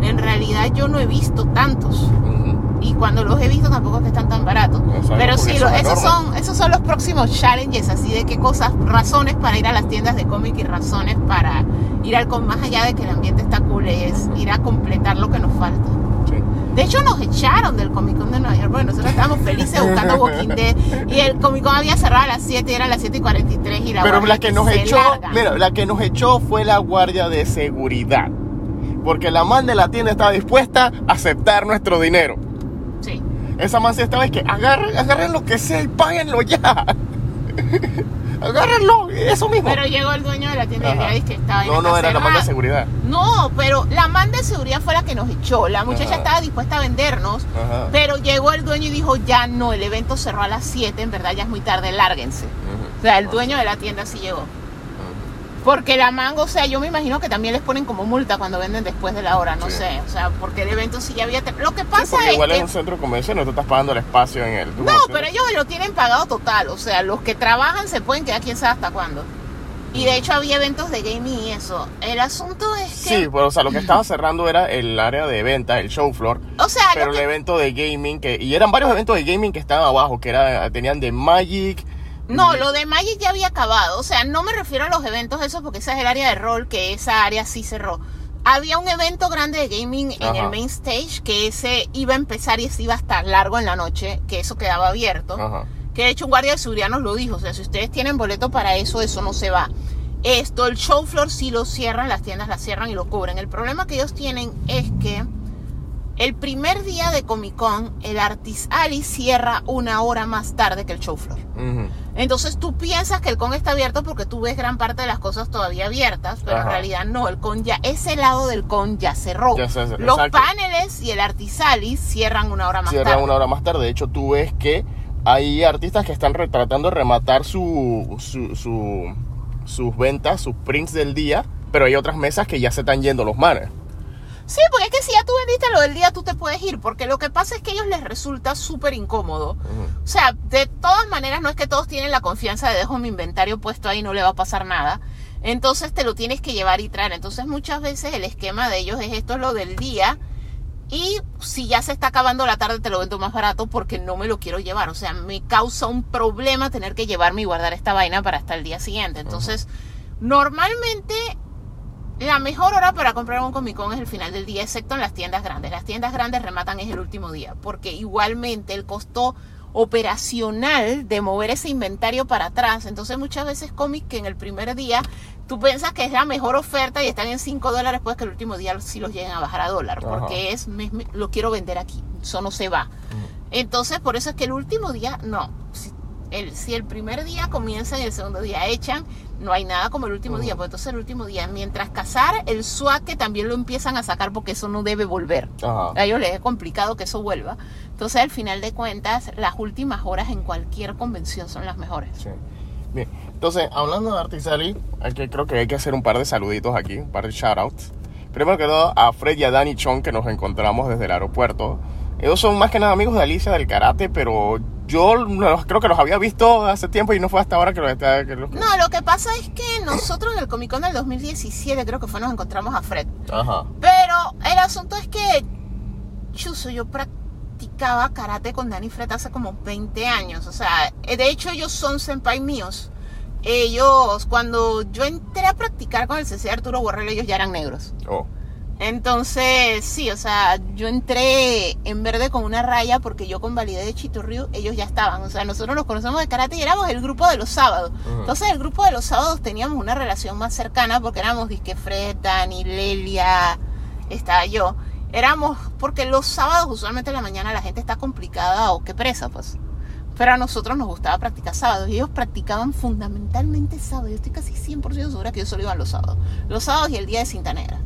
en realidad yo no he visto tantos. Ujú. Y cuando los he visto tampoco es que están tan baratos. Exacto, Pero sí, lo- esos, son, esos son los próximos challenges, así de qué cosas, razones para ir a las tiendas de cómic y razones para ir al con más allá de que el ambiente está cool, es ir a completar lo que nos falta. De hecho, nos echaron del Comic Con de Nueva York porque nosotros estábamos felices buscando Walking Dead y el Comic Con había cerrado a las 7 y era las 7 y 43 y la Pero la que nos echó, mira, la que nos echó fue la guardia de seguridad. Porque la man de la tienda estaba dispuesta a aceptar nuestro dinero. Sí. Esa man sí estaba y que agarren, agarren lo que sea y páguenlo ya. Agárrenlo, eso mismo. Pero llegó el dueño de la tienda y Ajá. dije que estaba No, no, era la man de seguridad. No, pero la man de seguridad fue la que nos echó. La muchacha Ajá. estaba dispuesta a vendernos, Ajá. pero llegó el dueño y dijo, ya no, el evento cerró a las 7, en verdad ya es muy tarde, lárguense. O sea, el dueño de la tienda sí llegó. Porque la mango, o sea, yo me imagino que también les ponen como multa cuando venden después de la hora, no Sí. sé. O sea, porque el evento sí ya había... Lo que Sí, pasa porque es igual que... es un centro de convención, no tú estás pagando el espacio en el. No, pero ellos lo tienen pagado total. O sea, los que trabajan se pueden quedar quién sabe hasta cuándo. Y de hecho había eventos de gaming y eso. El asunto es que... Sí, pero o sea, lo que estaba cerrando era el área de venta, el show floor. o sea, Pero lo el que- evento de gaming, que y eran varios eventos de gaming que estaban abajo, que era, tenían de Magic. No, lo de Magic ya había acabado. O sea, no me refiero a los eventos esos porque esa es el área de rol, que esa área sí cerró. Había un evento grande de gaming en Ajá. el main stage que ese iba a empezar y ese iba a estar largo en la noche, que eso quedaba abierto. Ajá. Que de hecho un guardia de seguridad nos lo dijo. O sea, si ustedes tienen boleto para eso, eso no se va. Esto, el show floor sí lo cierran, las tiendas la cierran y lo cubren. El problema que ellos tienen es que el primer día de Comic Con, el Artis Alley cierra una hora más tarde que el show floor. Entonces tú piensas que el con está abierto porque tú ves gran parte de las cosas todavía abiertas, pero Ajá. en realidad no, el con ya, ese lado del con ya cerró. Ya se- Los exacto. paneles y el Artisalis cierran una hora más Cierran tarde. una hora más tarde. De hecho, tú ves que hay artistas que están tratando de rematar su, su, su- sus ventas, sus prints del día, pero hay otras mesas que ya se están yendo los manes. Sí, porque es que si ya tú vendiste lo del día, tú te puedes ir, porque lo que pasa es que a ellos les resulta súper incómodo. O sea, de todas maneras, no es que todos tienen la confianza de dejo mi inventario puesto ahí, no le va a pasar nada. Entonces te lo tienes que llevar y traer. Entonces muchas veces el esquema de ellos es esto es lo del día. Y si ya se está acabando la tarde, te lo vendo más barato porque no me lo quiero llevar. O sea, me causa un problema tener que llevarme y guardar esta vaina para hasta el día siguiente. Entonces, normalmente la mejor hora para comprar un Comic Con es el final del día, excepto en las tiendas grandes. Las tiendas grandes rematan es el último día, porque igualmente el costo operacional de mover ese inventario para atrás. Entonces muchas veces cómics que en el primer día tú piensas que es la mejor oferta y están en 5 dólares, pues que el último día sí los lleguen a bajar a dólar, Ajá. porque es, me- me- lo quiero vender aquí, eso no se va. Entonces por eso es que el último día, no. Si el, si el primer día comienza y el segundo día echan, no hay nada como el último día, pues entonces el último día, mientras cazar, el SWAT que también lo empiezan a sacar porque eso no debe volver. Ajá. A ellos les es complicado que eso vuelva. Entonces, al final de cuentas, las últimas horas en cualquier convención son las mejores. Sí. Bien, entonces, hablando de Artisali, que, creo que hay que hacer un par de saluditos aquí, un par de shoutouts. Primero que todo, a Fred y a Danny Chong, que nos encontramos desde el aeropuerto. Ellos son más que nada amigos de Alicia del karate, pero yo los- creo que los había visto hace tiempo y no fue hasta ahora que los está... que los- No, lo que pasa es que nosotros en el Comic Con del 2017, creo que fue, nos encontramos a Fred. Ajá. Pero el asunto es que, chuso, yo practicaba karate con Danny Fred hace como 20 años. O sea, eh, de hecho, ellos son senpai míos. Ellos, cuando yo entré a practicar con el CC Arturo Borrell, ellos ya eran negros. Oh. Entonces, sí, o sea, yo entré en verde con una raya porque yo convalidé de Chitorriu, ellos ya estaban. O sea, nosotros nos conocemos de karate y éramos el grupo de los sábados. Entonces, el grupo de los sábados teníamos una relación más cercana porque éramos Disque Fred, Dani, Lelia, estaba yo. Éramos, porque los sábados, usualmente en la mañana, la gente está complicada o que presa, pues. Pero a nosotros nos gustaba practicar sábados y ellos practicaban fundamentalmente sábados. Yo estoy casi 100% segura que ellos solo iban los sábados. Los sábados y el día de cinta negra.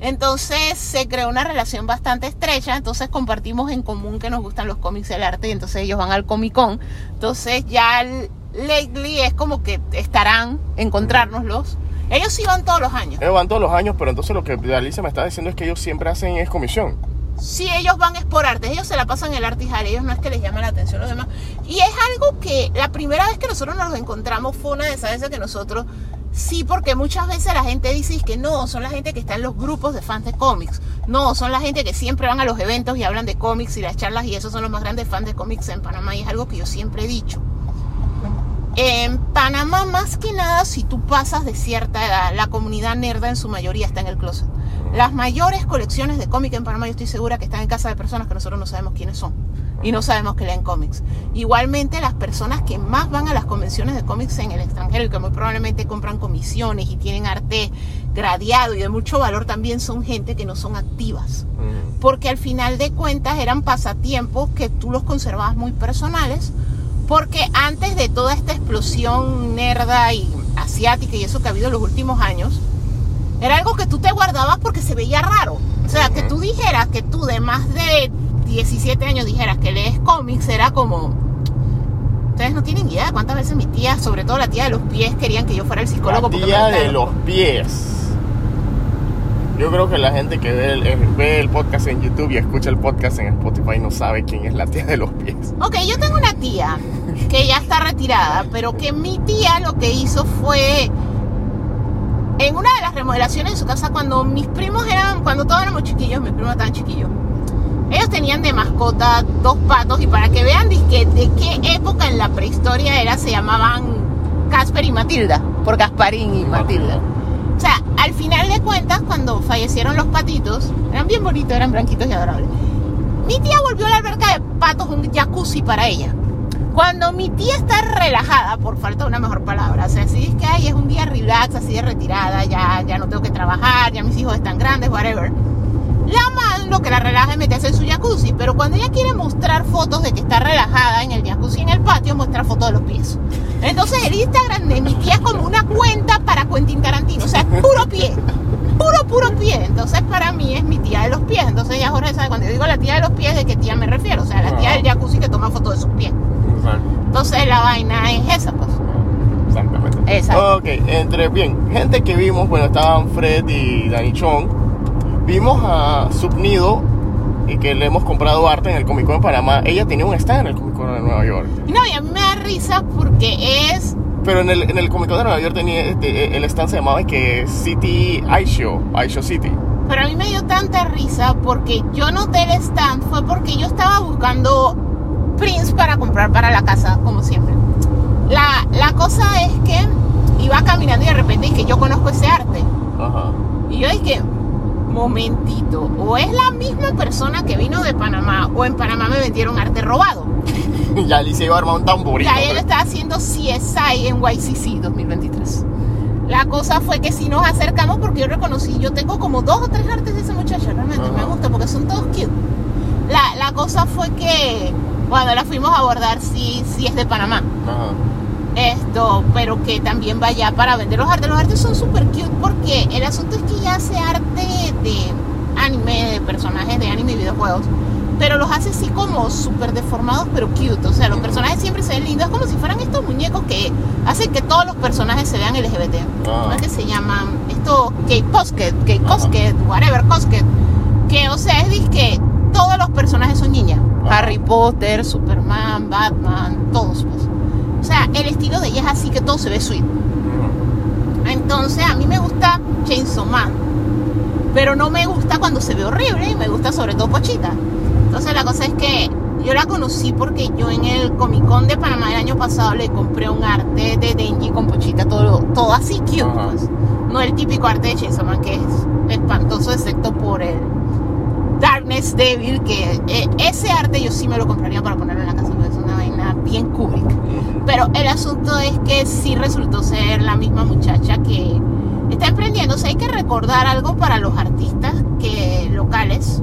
Entonces se creó una relación bastante estrecha, entonces compartimos en común que nos gustan los cómics y el arte, y entonces ellos van al Comic Con. Entonces ya el- lately es como que estarán encontrárnoslos. Ellos sí van todos los años. Ellos van todos los años, pero entonces lo que Alicia me está diciendo es que ellos siempre hacen es comisión. Sí, ellos van es por arte, ellos se la pasan el arte y jale, ellos no es que les llame la atención los demás. Y es algo que la primera vez que nosotros nos los encontramos fue una de esas veces que nosotros, sí, porque muchas veces la gente dice que no, son la gente que está en los grupos de fans de cómics. No, son la gente que siempre van a los eventos y hablan de cómics y las charlas y esos son los más grandes fans de cómics en Panamá y es algo que yo siempre he dicho. En Panamá, más que nada, si tú pasas de cierta edad, la comunidad nerda en su mayoría está en el closet. Las mayores colecciones de cómics en Panamá, yo estoy segura que están en casa de personas que nosotros no sabemos quiénes son y no sabemos que leen cómics. Igualmente, las personas que más van a las convenciones de cómics en el extranjero y que muy probablemente compran comisiones y tienen arte gradeado y de mucho valor también son gente que no son activas. porque al final de cuentas eran pasatiempos que tú los conservabas muy personales, porque antes de toda esta explosión nerda y asiática y eso que ha habido en los últimos años, era algo que tú te guardabas porque se veía raro. O sea, que tú dijeras que tú de más de 17 años dijeras que lees cómics, era como... Ustedes no tienen idea de cuántas veces mi tía, sobre todo la tía de los pies, querían que yo fuera el psicólogo. La tía de los pies. Yo creo que la gente que ve el, eh, ve el podcast en YouTube y escucha el podcast en Spotify no sabe quién es la tía de los pies. Ok, yo tengo una tía que ya está retirada, pero que mi tía lo que hizo fue en una de las remodelaciones de su casa cuando mis primos eran, cuando todos éramos chiquillos, mis primos estaban chiquillos. Ellos tenían de mascota dos patos y para que vean dizque, de qué época en la prehistoria era, se llamaban Casper y Matilda, por Gasparín y Matilda. O sea, al final de cuentas, cuando fallecieron los patitos, eran bien bonitos, eran blanquitos y adorables. Mi tía volvió a la alberca de patos un jacuzzi para ella. Cuando mi tía está relajada, por falta de una mejor palabra, o sea, si es que ay, es un día relax, así de retirada, ya, ya no tengo que trabajar, ya mis hijos están grandes, whatever. La madre lo que la relaja es meterse en su jacuzzi, pero cuando ella quiere mostrar fotos de que está relajada en el jacuzzi en el patio, muestra fotos de los pies. Entonces el Instagram de mi tía es como una cuenta para Quentin Tarantino, o sea, es puro pie, puro, puro pie. Entonces para mí es mi tía de los pies. Entonces ya Jorge sabe, cuando yo digo la tía de los pies, ¿de qué tía me refiero? O sea, la tía del jacuzzi que toma fotos de sus pies. Entonces la vaina es esa, pues. Exactamente. Exacto. Ok, entre bien, gente que vimos, bueno, estaban Fred y Danny Chong. Vimos a Subnido y que le hemos comprado arte en el Comic Con de Panamá. Ella tenía un stand en el Comic Con de Nueva York. No, y a mí me da risa porque es Pero en el, en el Comic Con de Nueva York tenía este, el stand se llamaba que City iShow, iShow City. Pero a mí me dio tanta risa porque yo noté el stand fue porque yo estaba buscando prints para comprar para la casa, como siempre. La, la cosa es que iba caminando y de repente dije, yo conozco ese arte. Ajá. Y yo dije, momentito, o es la misma persona que vino de Panamá, o en Panamá me vendieron arte robado. [LAUGHS] ya Alicia iba a armar un tamborito. Ya él está haciendo CSI en YCC 2023. La cosa fue que si nos acercamos porque yo reconocí, yo tengo como dos o tres artes de esa muchacha, realmente me gusta porque son todos cute. La, la cosa fue que cuando la fuimos a abordar, sí, sí es de Panamá. Esto, pero que también vaya para vender los artes. Los artes son súper cute porque el asunto es que ella hace arte de anime, de personajes de anime y videojuegos. Pero los hace así como súper deformados, pero cute. O sea, los personajes siempre se ven lindos. Como si fueran estos muñecos que hacen que todos los personajes se vean LGBT. Ah. ¿Cómo es que se llaman? Esto, Kate Cosket, Kate Ajá. Cosket, whatever, Cosket. Que, o sea, es que todos los personajes son niñas. Ajá. Harry Potter, Superman, Batman, todos. Pues. O sea, el estilo de ella es así que todo se ve sweet. Ujú. Entonces, a mí me gusta Chainsaw Man. Pero no me gusta cuando se ve horrible y me gusta sobre todo Pochita. Entonces, la cosa es que yo la conocí porque yo en el Comic Con de Panamá el año pasado le compré un arte de Denji con Pochita, todo, todo así cute. Pues. No el típico arte de Chainsaw Man que es espantoso, excepto por el Darkness Devil, que eh, ese arte yo sí me lo compraría para ponerlo en la casa, porque es una vaina bien Kubrick. Pero el asunto es que sí resultó ser la misma muchacha que está sea, hay que recordar algo para los artistas que, locales,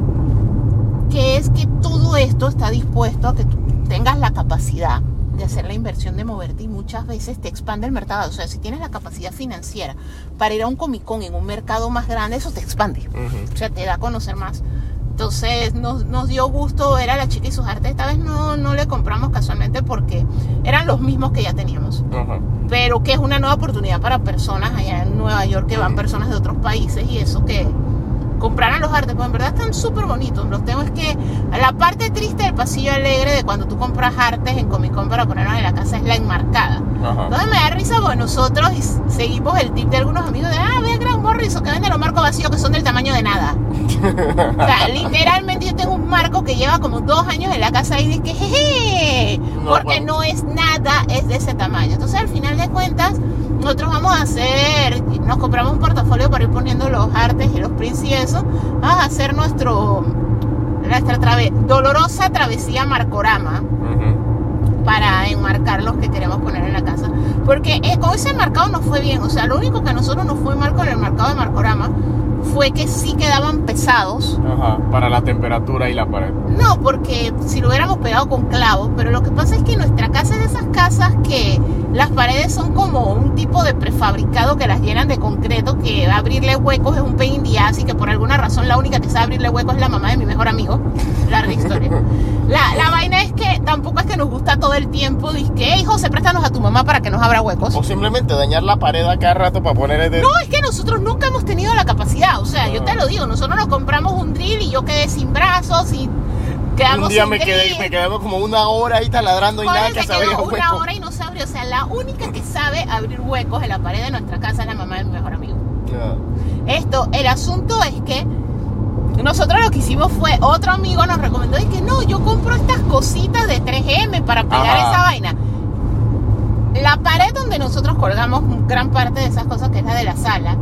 que es que todo esto está dispuesto a que tú tengas la capacidad de hacer la inversión de moverte y muchas veces te expande el mercado. O sea, si tienes la capacidad financiera para ir a un Comic Con en un mercado más grande, eso te expande. Ujú. O sea, te da a conocer más. Entonces nos, nos dio gusto ver a la chica y sus artes. Esta vez no, no le compramos casualmente porque eran los mismos que ya teníamos. Ajá. Pero que es una nueva oportunidad para personas allá en Nueva York que van personas de otros países y eso que compraran los artes. Pues en verdad están súper bonitos. Los tengo es que la parte triste del pasillo alegre de cuando tú compras artes en Comic Con para ponerlos en la casa es la enmarcada. Ajá. Entonces me da risa porque nosotros seguimos el tip de algunos amigos de, ah, ve a Grant Morrison que vende los marcos vacíos que son del tamaño de nada. [LAUGHS] O sea, literalmente yo tengo un marco que lleva como dos años en la casa y que jeje, No, porque bueno. no es nada, es de ese tamaño. Entonces al final de cuentas, nosotros vamos a hacer, nos compramos un portafolio para ir poniendo los artes y los prints y eso, vamos a hacer nuestro, nuestra trave- dolorosa travesía Marcorama para enmarcar los que queremos poner en la casa. Porque eh, con ese marcado nos fue bien. O sea, lo único que a nosotros nos fue mal con el marcado de Marcorama fue que sí quedaban pesados. Ajá, para la temperatura y la pared. No, porque si lo hubiéramos pegado con clavos, pero lo que pasa es que nuestra casa es de esas casas que las paredes son como un tipo de prefabricado que las llenan de concreto, que abrirle huecos es un pain in the ass y que por alguna razón la única que sabe abrirle huecos es la mamá de mi mejor amigo. Larga historia. [LAUGHS] La, la vaina es que tampoco es que nos gusta todo el tiempo, dice que, hijo, se préstanos a tu mamá para que nos abra huecos. O simplemente dañar la pared a cada rato para poner el... No, es que nosotros nunca hemos tenido la capacidad. O sea, yo te lo digo, nosotros nos compramos un drill y yo quedé sin brazos y quedamos Un día sin me quedé, drill. me quedé como una hora ahí taladrando y nada que se quedó una hora y no se abrió. O sea, la única que sabe abrir huecos en la pared de nuestra casa es la mamá de mi mejor amigo. Ya. Esto, el asunto es que nosotros lo que hicimos fue, otro amigo nos recomendó y que no, yo compro estas cositas de 3M para pegar Ajá. esa vaina. La pared donde nosotros colgamos gran parte de esas cosas, que es la de la sala,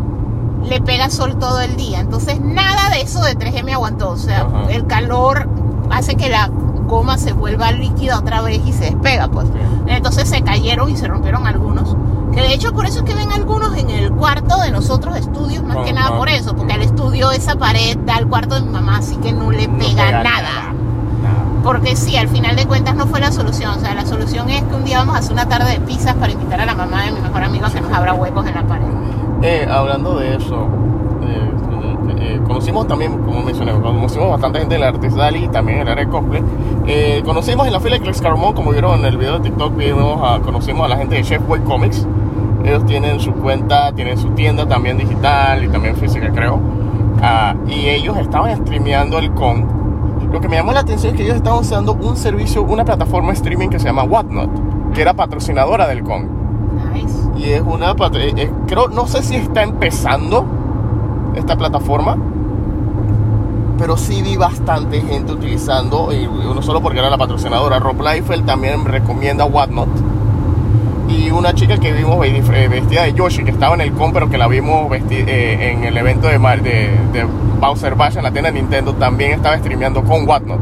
le pega sol todo el día. Entonces nada de eso de 3M aguantó. O sea, Ajá. el calor hace que la goma se vuelva líquida otra vez y se despega, pues. Entonces se cayeron y se rompieron algunos. Que de hecho por eso es que ven algunos en el cuarto de nosotros estudios, más que Ajá. nada por eso, porque al estudio esa pared da al cuarto de mi mamá, así que no le No pega, pega nada. Nada. Porque sí, al final de cuentas no fue la solución. O sea, la solución es que un día vamos a hacer una tarde de pizzas para invitar a la mamá de mi mejor amigo a que nos abra huecos en la pared. Eh, hablando de eso, eh, eh, conocimos también, como mencioné, conocimos bastante gente del Artist Dali y también el área de cosplay. Eh, conocimos en la fila de Clex Carmón, como vieron en el video de TikTok, vimos a- conocimos a la gente de Chef Boy Comics. Ellos tienen su cuenta, tienen su tienda también digital y también física, creo. Ah, y ellos estaban streameando el con. Lo que me llamó la atención es que ellos estaban usando un servicio, una plataforma streaming que se llama Whatnot, que era patrocinadora del con. Y es una, pat- eh, eh, creo, no sé si está empezando esta plataforma, pero sí vi bastante gente utilizando, y no solo porque era la patrocinadora, Rob Liefeld también recomienda Whatnot. Y una chica que vimos eh, vestida de Yoshi, que estaba en el con, pero que la vimos vesti- eh, en el evento de, de, de Bowser Bash en la tienda de Nintendo, también estaba streameando con Whatnot.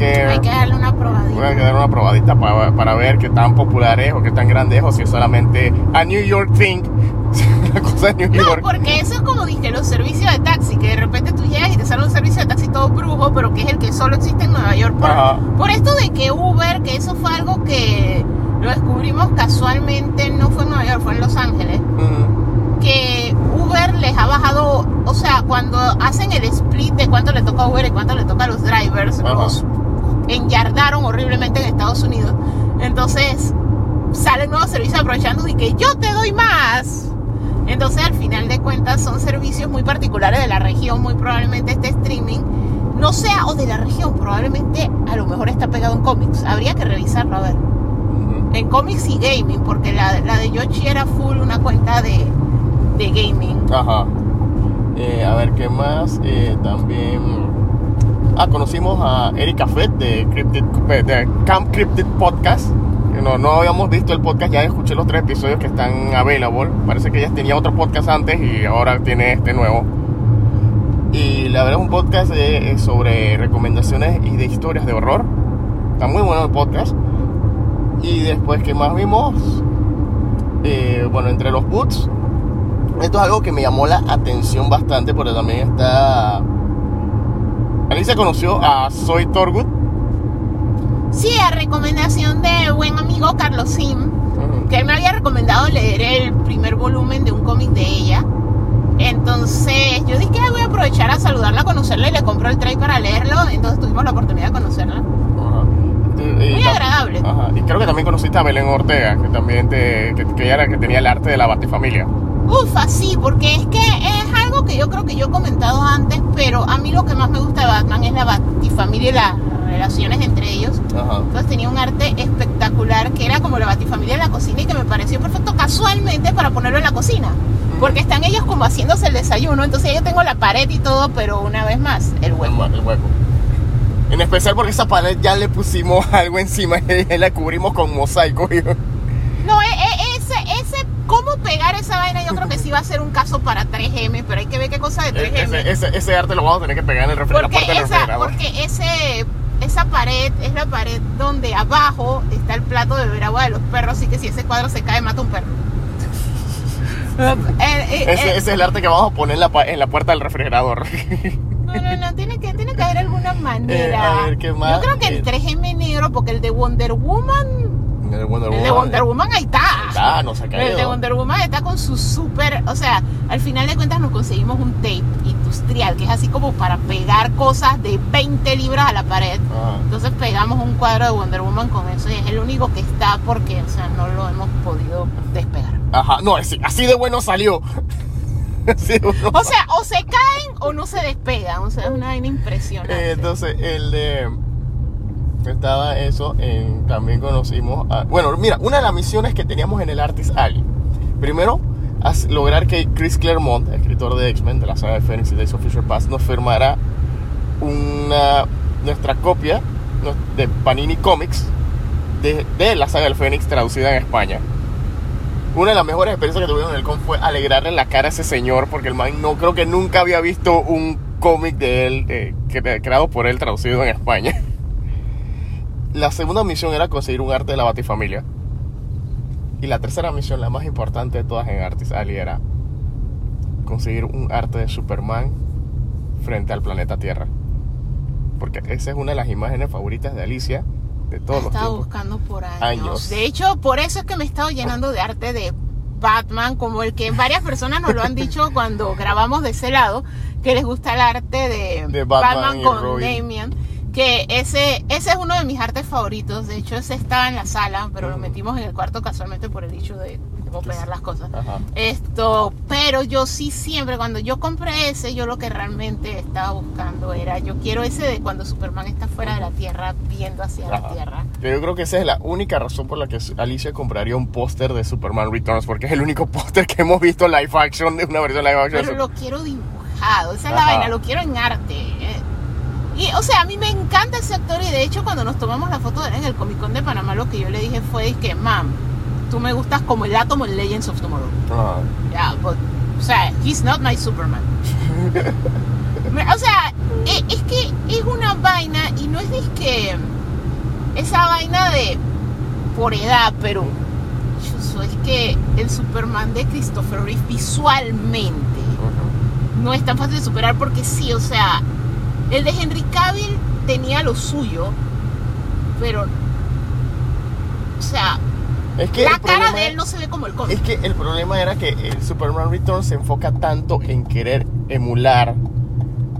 Que... Hay que darle una Voy a probadita. dar una probadita para, para ver qué tan popular es o qué tan grande es o si es solamente a New York thing. [LAUGHS] Una cosa de New No, York. porque eso es como dije, los servicios de taxi, que de repente tú llegas y te sale un servicio de taxi todo brujo, pero que es el que solo existe en Nueva York. Por, Ajá. por esto de que Uber, que eso fue algo que lo descubrimos casualmente, no fue en Nueva York, fue en Los Ángeles. Ujú. que Uber les ha bajado, o sea, cuando hacen el split de cuánto le toca a Uber y cuánto le toca a los drivers, Ajá. los enyardaron horriblemente en Estados Unidos. Entonces, sale el nuevo servicio aprovechando y que yo te doy más. Entonces, al final de cuentas, son servicios muy particulares de la región, muy probablemente este streaming no sea o de la región, probablemente a lo mejor está pegado en cómics. Habría que revisarlo, a ver. En cómics y gaming, porque la, la de Yoshi era full una cuenta de, de gaming. Ajá. Eh, a ver qué más. Eh, también. Ah, conocimos a Erika Fett de, Camp Cryptid Podcast. No, no habíamos visto el podcast, ya escuché los tres episodios que están available. Parece que ella tenía otro podcast antes y ahora tiene este nuevo. Y la verdad es un podcast eh, sobre recomendaciones y de historias de horror. Está muy bueno el podcast. Y después, ¿qué más vimos? Eh, bueno, entre los boots. Esto es algo que me llamó la atención bastante porque también está... Alicia conoció a Soy Torgut. Sí, a recomendación de buen amigo Carlos Sim, que él me había recomendado leer el primer volumen de un cómic de ella. Entonces yo dije, "Ay, voy a aprovechar a saludarla, a conocerla y le compro el trade para leerlo. Entonces tuvimos la oportunidad de conocerla. Ajá. Y Muy agradable. Ajá. Y creo que también conociste a Belén Ortega, que también te, que, que ella era que tenía el arte de la Batifamilia. Ufa, sí, porque es que es algo que yo creo que yo he comentado antes, pero a mí lo que más me gusta de Batman es la Batifamilia y las relaciones entre ellos. Ajá. Entonces tenía un arte espectacular que era como la batifamilia en la cocina y que me pareció perfecto casualmente para ponerlo en la cocina. Porque están ellos como haciéndose el desayuno, entonces yo tengo la pared y todo, pero una vez más, el hueco. hue- el hueco. En especial porque esa pared ya le pusimos [LAUGHS] algo encima y la cubrimos con mosaico. [LAUGHS] No, e- e- ese, ese, cómo pegar esa vaina yo creo que sí va a ser un caso para 3M, pero hay que ver qué cosa de 3M. ese, ese, ese arte lo vamos a tener que pegar en, el refri- en la Porque, del esa, refrigerador. porque ese esa pared es la pared donde abajo está el plato de beber agua de los perros, así que si ese cuadro se cae, mata un perro. [LAUGHS] Eh, eh, Ese, eh, ese es el arte que vamos a poner en la, en la puerta del refrigerador. No, no, no, tiene que, tiene que haber alguna [LAUGHS] manera. a ver, ¿qué más? Yo creo que el Eh, 3M negro, porque el de Wonder Woman, el de Wonder el de Wonder Woman ahí está. Está, no se ha El de. Wonder Woman está con su súper, o sea, al final de cuentas nos conseguimos un tape industrial, que es así como para pegar cosas de 20 libras a la pared. Entonces pegamos un cuadro de Wonder Woman con eso y es el único que está porque, o sea, no lo hemos podido despegar. Ajá, no, así, así de bueno salió. [LAUGHS] Bueno O sea, o se caen o no se despegan, o sea, es una vaina impresionante. Eh, entonces, el de. Estaba eso. también conocimos. a- bueno, mira, una de las misiones que teníamos en el Artist Alley. Primero, lograr que Chris Claremont, escritor de X-Men, de la saga de Phoenix y Days of Future Past, nos firmara una, nuestra copia de Panini Comics de, de la saga del Fénix traducida en España. Una de las mejores experiencias que tuvimos en el con fue alegrarle la cara a ese señor, porque el man no creo que nunca había visto un cómic de él, eh, cre- creado por él, traducido en España. [LAUGHS] La segunda misión era conseguir un arte de la Batifamilia. Y la tercera misión, la más importante de todas en Artist Alley, era conseguir un arte de Superman frente al planeta Tierra. Porque esa es una de las imágenes favoritas de Alicia de todos he los estado buscando por años. Años. De hecho, por eso es que me he estado llenando de arte de Batman, como el que varias personas nos lo han dicho cuando grabamos de ese lado, que les gusta el arte de, De Batman con Robin. Damian. Que ese, ese es uno de mis artes favoritos. De hecho, ese estaba en la sala, pero lo Ujú. metimos en el cuarto casualmente por el hecho de cómo pegar las cosas. Ajá. Esto, pero yo sí siempre, cuando yo compré ese, yo lo que realmente estaba buscando era, yo quiero ese de cuando Superman está fuera de la Tierra, viendo hacia la. Tierra. Yo creo que esa es la única razón por la que Alicia compraría un póster de Superman Returns, porque es el único [LAUGHS] póster que hemos visto live action de una versión live action. Pero lo quiero dibujado, esa es la vaina, lo quiero en arte. Y, o sea, a mí me encanta ese actor y de hecho cuando nos tomamos la foto en el Comic Con de Panamá, lo que yo le dije fue que, mam, tú me gustas como el átomo en Legends of Tomorrow. Ajá. Ya, but, o sea, he's not my Superman. [LAUGHS] o sea, e- es que es una vaina y no es que esa vaina de por edad, pero yo- es que el Superman de Christopher Reeve visualmente no es tan fácil de superar porque sí, o sea, el de Henry Cavill tenía lo suyo, pero o sea, Es que la cara de él no se ve como el cómic. Es que el problema era que el Superman Returns se enfoca tanto en querer emular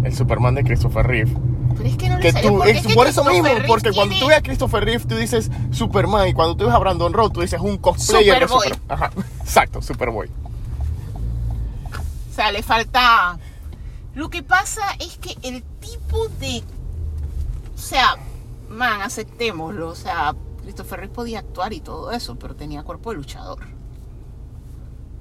el Superman de Christopher Reeve. Pero es que no Que tú, es que por eso mismo, Reeve porque cuando tú ves a Christopher Reeve, tú dices Superman, y cuando tú ves a Brandon Rowe, tú dices un cosplayer de Superboy. Super- Ajá, [LAUGHS] exacto, Superboy. O sea, le falta. Lo que pasa es que el tipo de. O sea, man, aceptémoslo. O sea, Christopher podía actuar y todo eso, pero tenía cuerpo de luchador.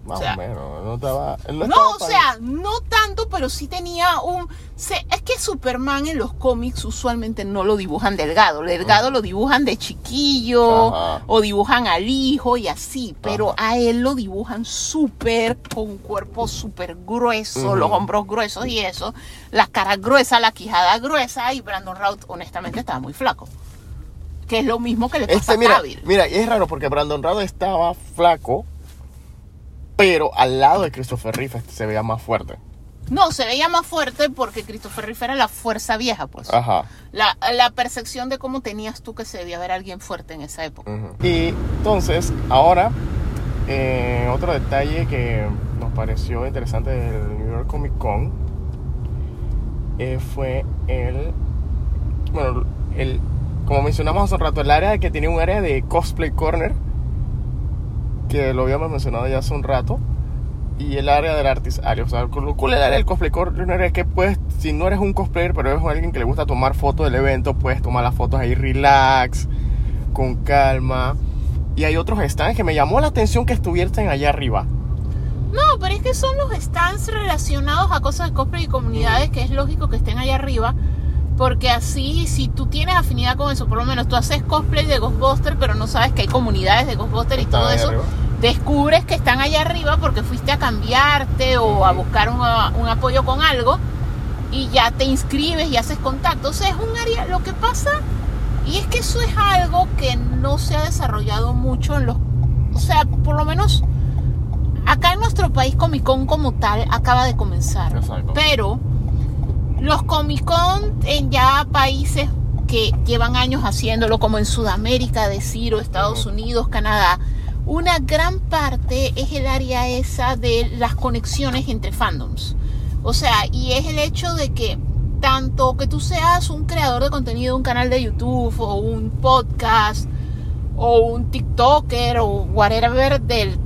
Más O sea, o menos, no estaba... No, o sea, no tanto, pero sí tenía un... se- es que Superman en los cómics usualmente no lo dibujan delgado. Delgado lo dibujan de chiquillo Ajá. o dibujan al hijo y así. Pero Ajá. a él lo dibujan súper, con un cuerpo súper grueso, los hombros gruesos y eso. La cara gruesa, la quijada gruesa y Brandon Routh honestamente estaba muy flaco. Que es lo mismo que le pasa Este, a mira, mira, y es raro porque Brandon Routh estaba flaco, pero al lado de Christopher Reeve este se veía más fuerte. No, se veía más fuerte porque Christopher Reeve era la fuerza vieja, pues. Ajá. La, la percepción de cómo tenías tú que se debía ver a alguien fuerte en esa época. Ujú. Y entonces, ahora, eh, otro detalle que nos pareció interesante del New York Comic Con eh, fue el, bueno, el, como mencionamos hace un rato, el área que tenía un área de cosplay corner, que lo habíamos mencionado ya hace un rato, y el área del artist area, o sea, lo cool el área del cosplay es que puedes, si no eres un cosplayer, pero eres alguien que le gusta tomar fotos del evento, puedes tomar las fotos ahí relax, con calma. Y hay otros stands que me llamó la atención que estuviesen allá arriba. No, pero es que son los stands relacionados a cosas de cosplay y comunidades que es lógico que estén allá arriba. Porque así, si tú tienes afinidad con eso, por lo menos tú haces cosplay de Ghostbuster, pero no sabes que hay comunidades de Ghostbuster y todo eso, arriba. descubres que están allá arriba porque fuiste a cambiarte o a buscar un, un apoyo con algo. y ya te inscribes y haces contactos. O sea, es un área, lo que pasa, y es que eso es algo que no se ha desarrollado mucho en los, o sea, por lo menos acá en nuestro país Comic Con como tal acaba de comenzar. Exacto. Pero los Comic Con en ya países que llevan años haciéndolo, como en Sudamérica, decir, o Estados. Unidos, Canadá, una gran parte es el área esa de las conexiones entre fandoms. O sea, y es el hecho de que tanto que tú seas un creador de contenido, un canal de YouTube o un podcast o un TikToker o whatever del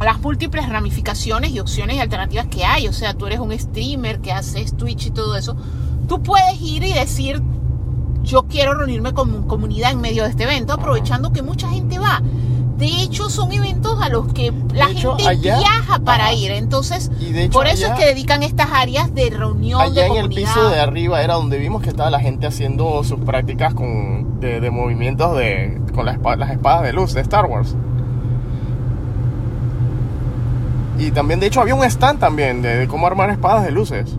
las múltiples ramificaciones y opciones y alternativas que hay. O sea, tú eres un streamer que haces Twitch y todo eso. Tú puedes ir y decir, yo quiero reunirme con comunidad en medio de este evento, aprovechando que mucha gente va. De hecho, son eventos a los que la De hecho, gente allá- viaja para ir. Entonces, hecho, por eso allá- es que dedican estas áreas de reunión Allá de en el piso de arriba era donde vimos que estaba la gente haciendo sus prácticas con, de, de movimientos de, con las espadas de luz de Star Wars. Y también, de hecho, había un stand también de, de cómo armar espadas de luces.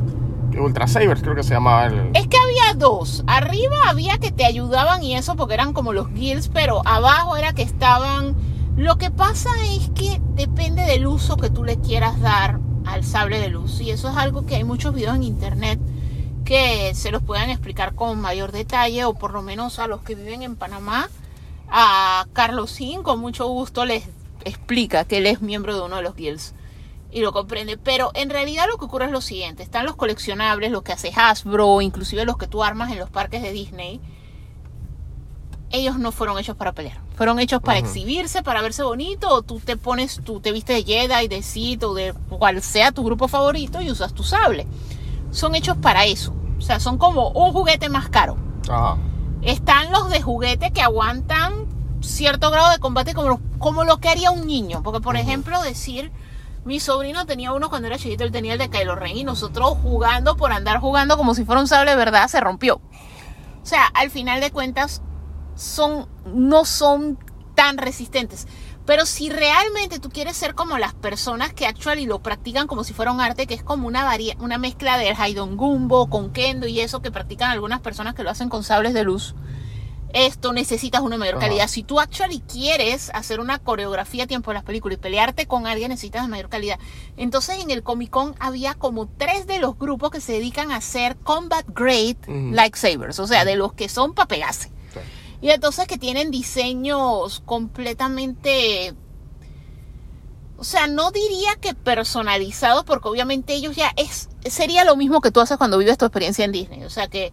Ultra Sabers creo que se llamaba el... Es que había dos. Arriba había que te ayudaban y eso porque eran como los guilds, pero abajo era que estaban... Lo que pasa es que depende del uso que tú le quieras dar al sable de luz. Y eso es algo que hay muchos videos en internet que se los puedan explicar con mayor detalle o por lo menos a los que viven en Panamá. A Carlos Sin con mucho gusto les explica que él es miembro de uno de los guilds y lo comprende. Pero en realidad lo que ocurre es lo siguiente: están los coleccionables, los que hace Hasbro, inclusive los que tú armas en los parques de Disney. Ellos no fueron hechos para pelear. Fueron hechos para exhibirse, para verse bonito. O tú te pones, tú te viste de Jedi, de Sith o de cual sea tu grupo favorito y usas tu sable. Son hechos para eso. O sea, son como un juguete más caro. Ajá. Están los de juguete que aguantan cierto grado de combate como lo, como lo que haría un niño. Porque, por ejemplo, decir, mi sobrino tenía uno cuando era chiquito, él tenía el de Kylo Ren y nosotros jugando por andar jugando como si fuera un sable verdad, se rompió. O sea, al final de cuentas, son, no son tan resistentes. Pero si realmente tú quieres ser como las personas que actually lo practican como si fuera un arte, que es como una, varia- una mezcla del Haidon Gumbo con Kendo y eso que practican algunas personas que lo hacen con sables de luz, esto necesitas una mayor calidad. Si tú actually quieres hacer una coreografía a tiempo de las películas y pelearte con alguien, necesitas mayor calidad. Entonces en el Comic Con había como tres de los grupos que se dedican a hacer combat grade Ujú. lightsabers, o sea, de los que son para pegarse. Sí. Y entonces que tienen diseños completamente... O sea, no diría que personalizados, porque obviamente ellos ya es sería lo mismo que tú haces cuando vives tu experiencia en Disney. O sea que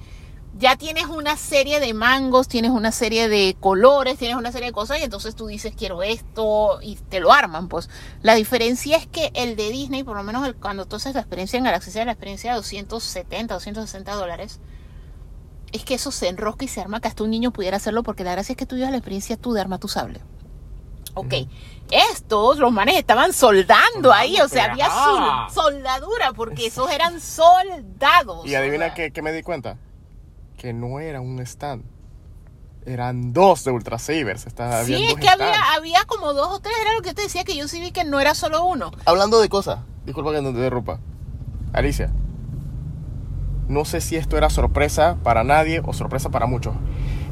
ya tienes una serie de mangos, tienes una serie de colores, tienes una serie de cosas y entonces tú dices quiero esto y te lo arman. Pues la diferencia es que el de Disney, por lo menos el- cuando tú haces la experiencia en Galaxy, sea la experiencia de 270, 260 dólares, es que eso se enrosca y se arma que hasta un niño pudiera hacerlo porque la gracia es que tú vivas la experiencia tú de arma tu sable. Ok, estos, los manes estaban soldando ahí, o sea, había soldadura porque esos eran soldados. Y adivina qué, qué me di cuenta. Que no era un stand. Eran dos de Ultra Sabers. Sí, es que había, había como dos o tres, era lo que te decía, que yo sí vi que no era solo uno. Hablando de cosas, disculpa que no te derrumpa. Alicia, no sé si esto era sorpresa para nadie o sorpresa para muchos.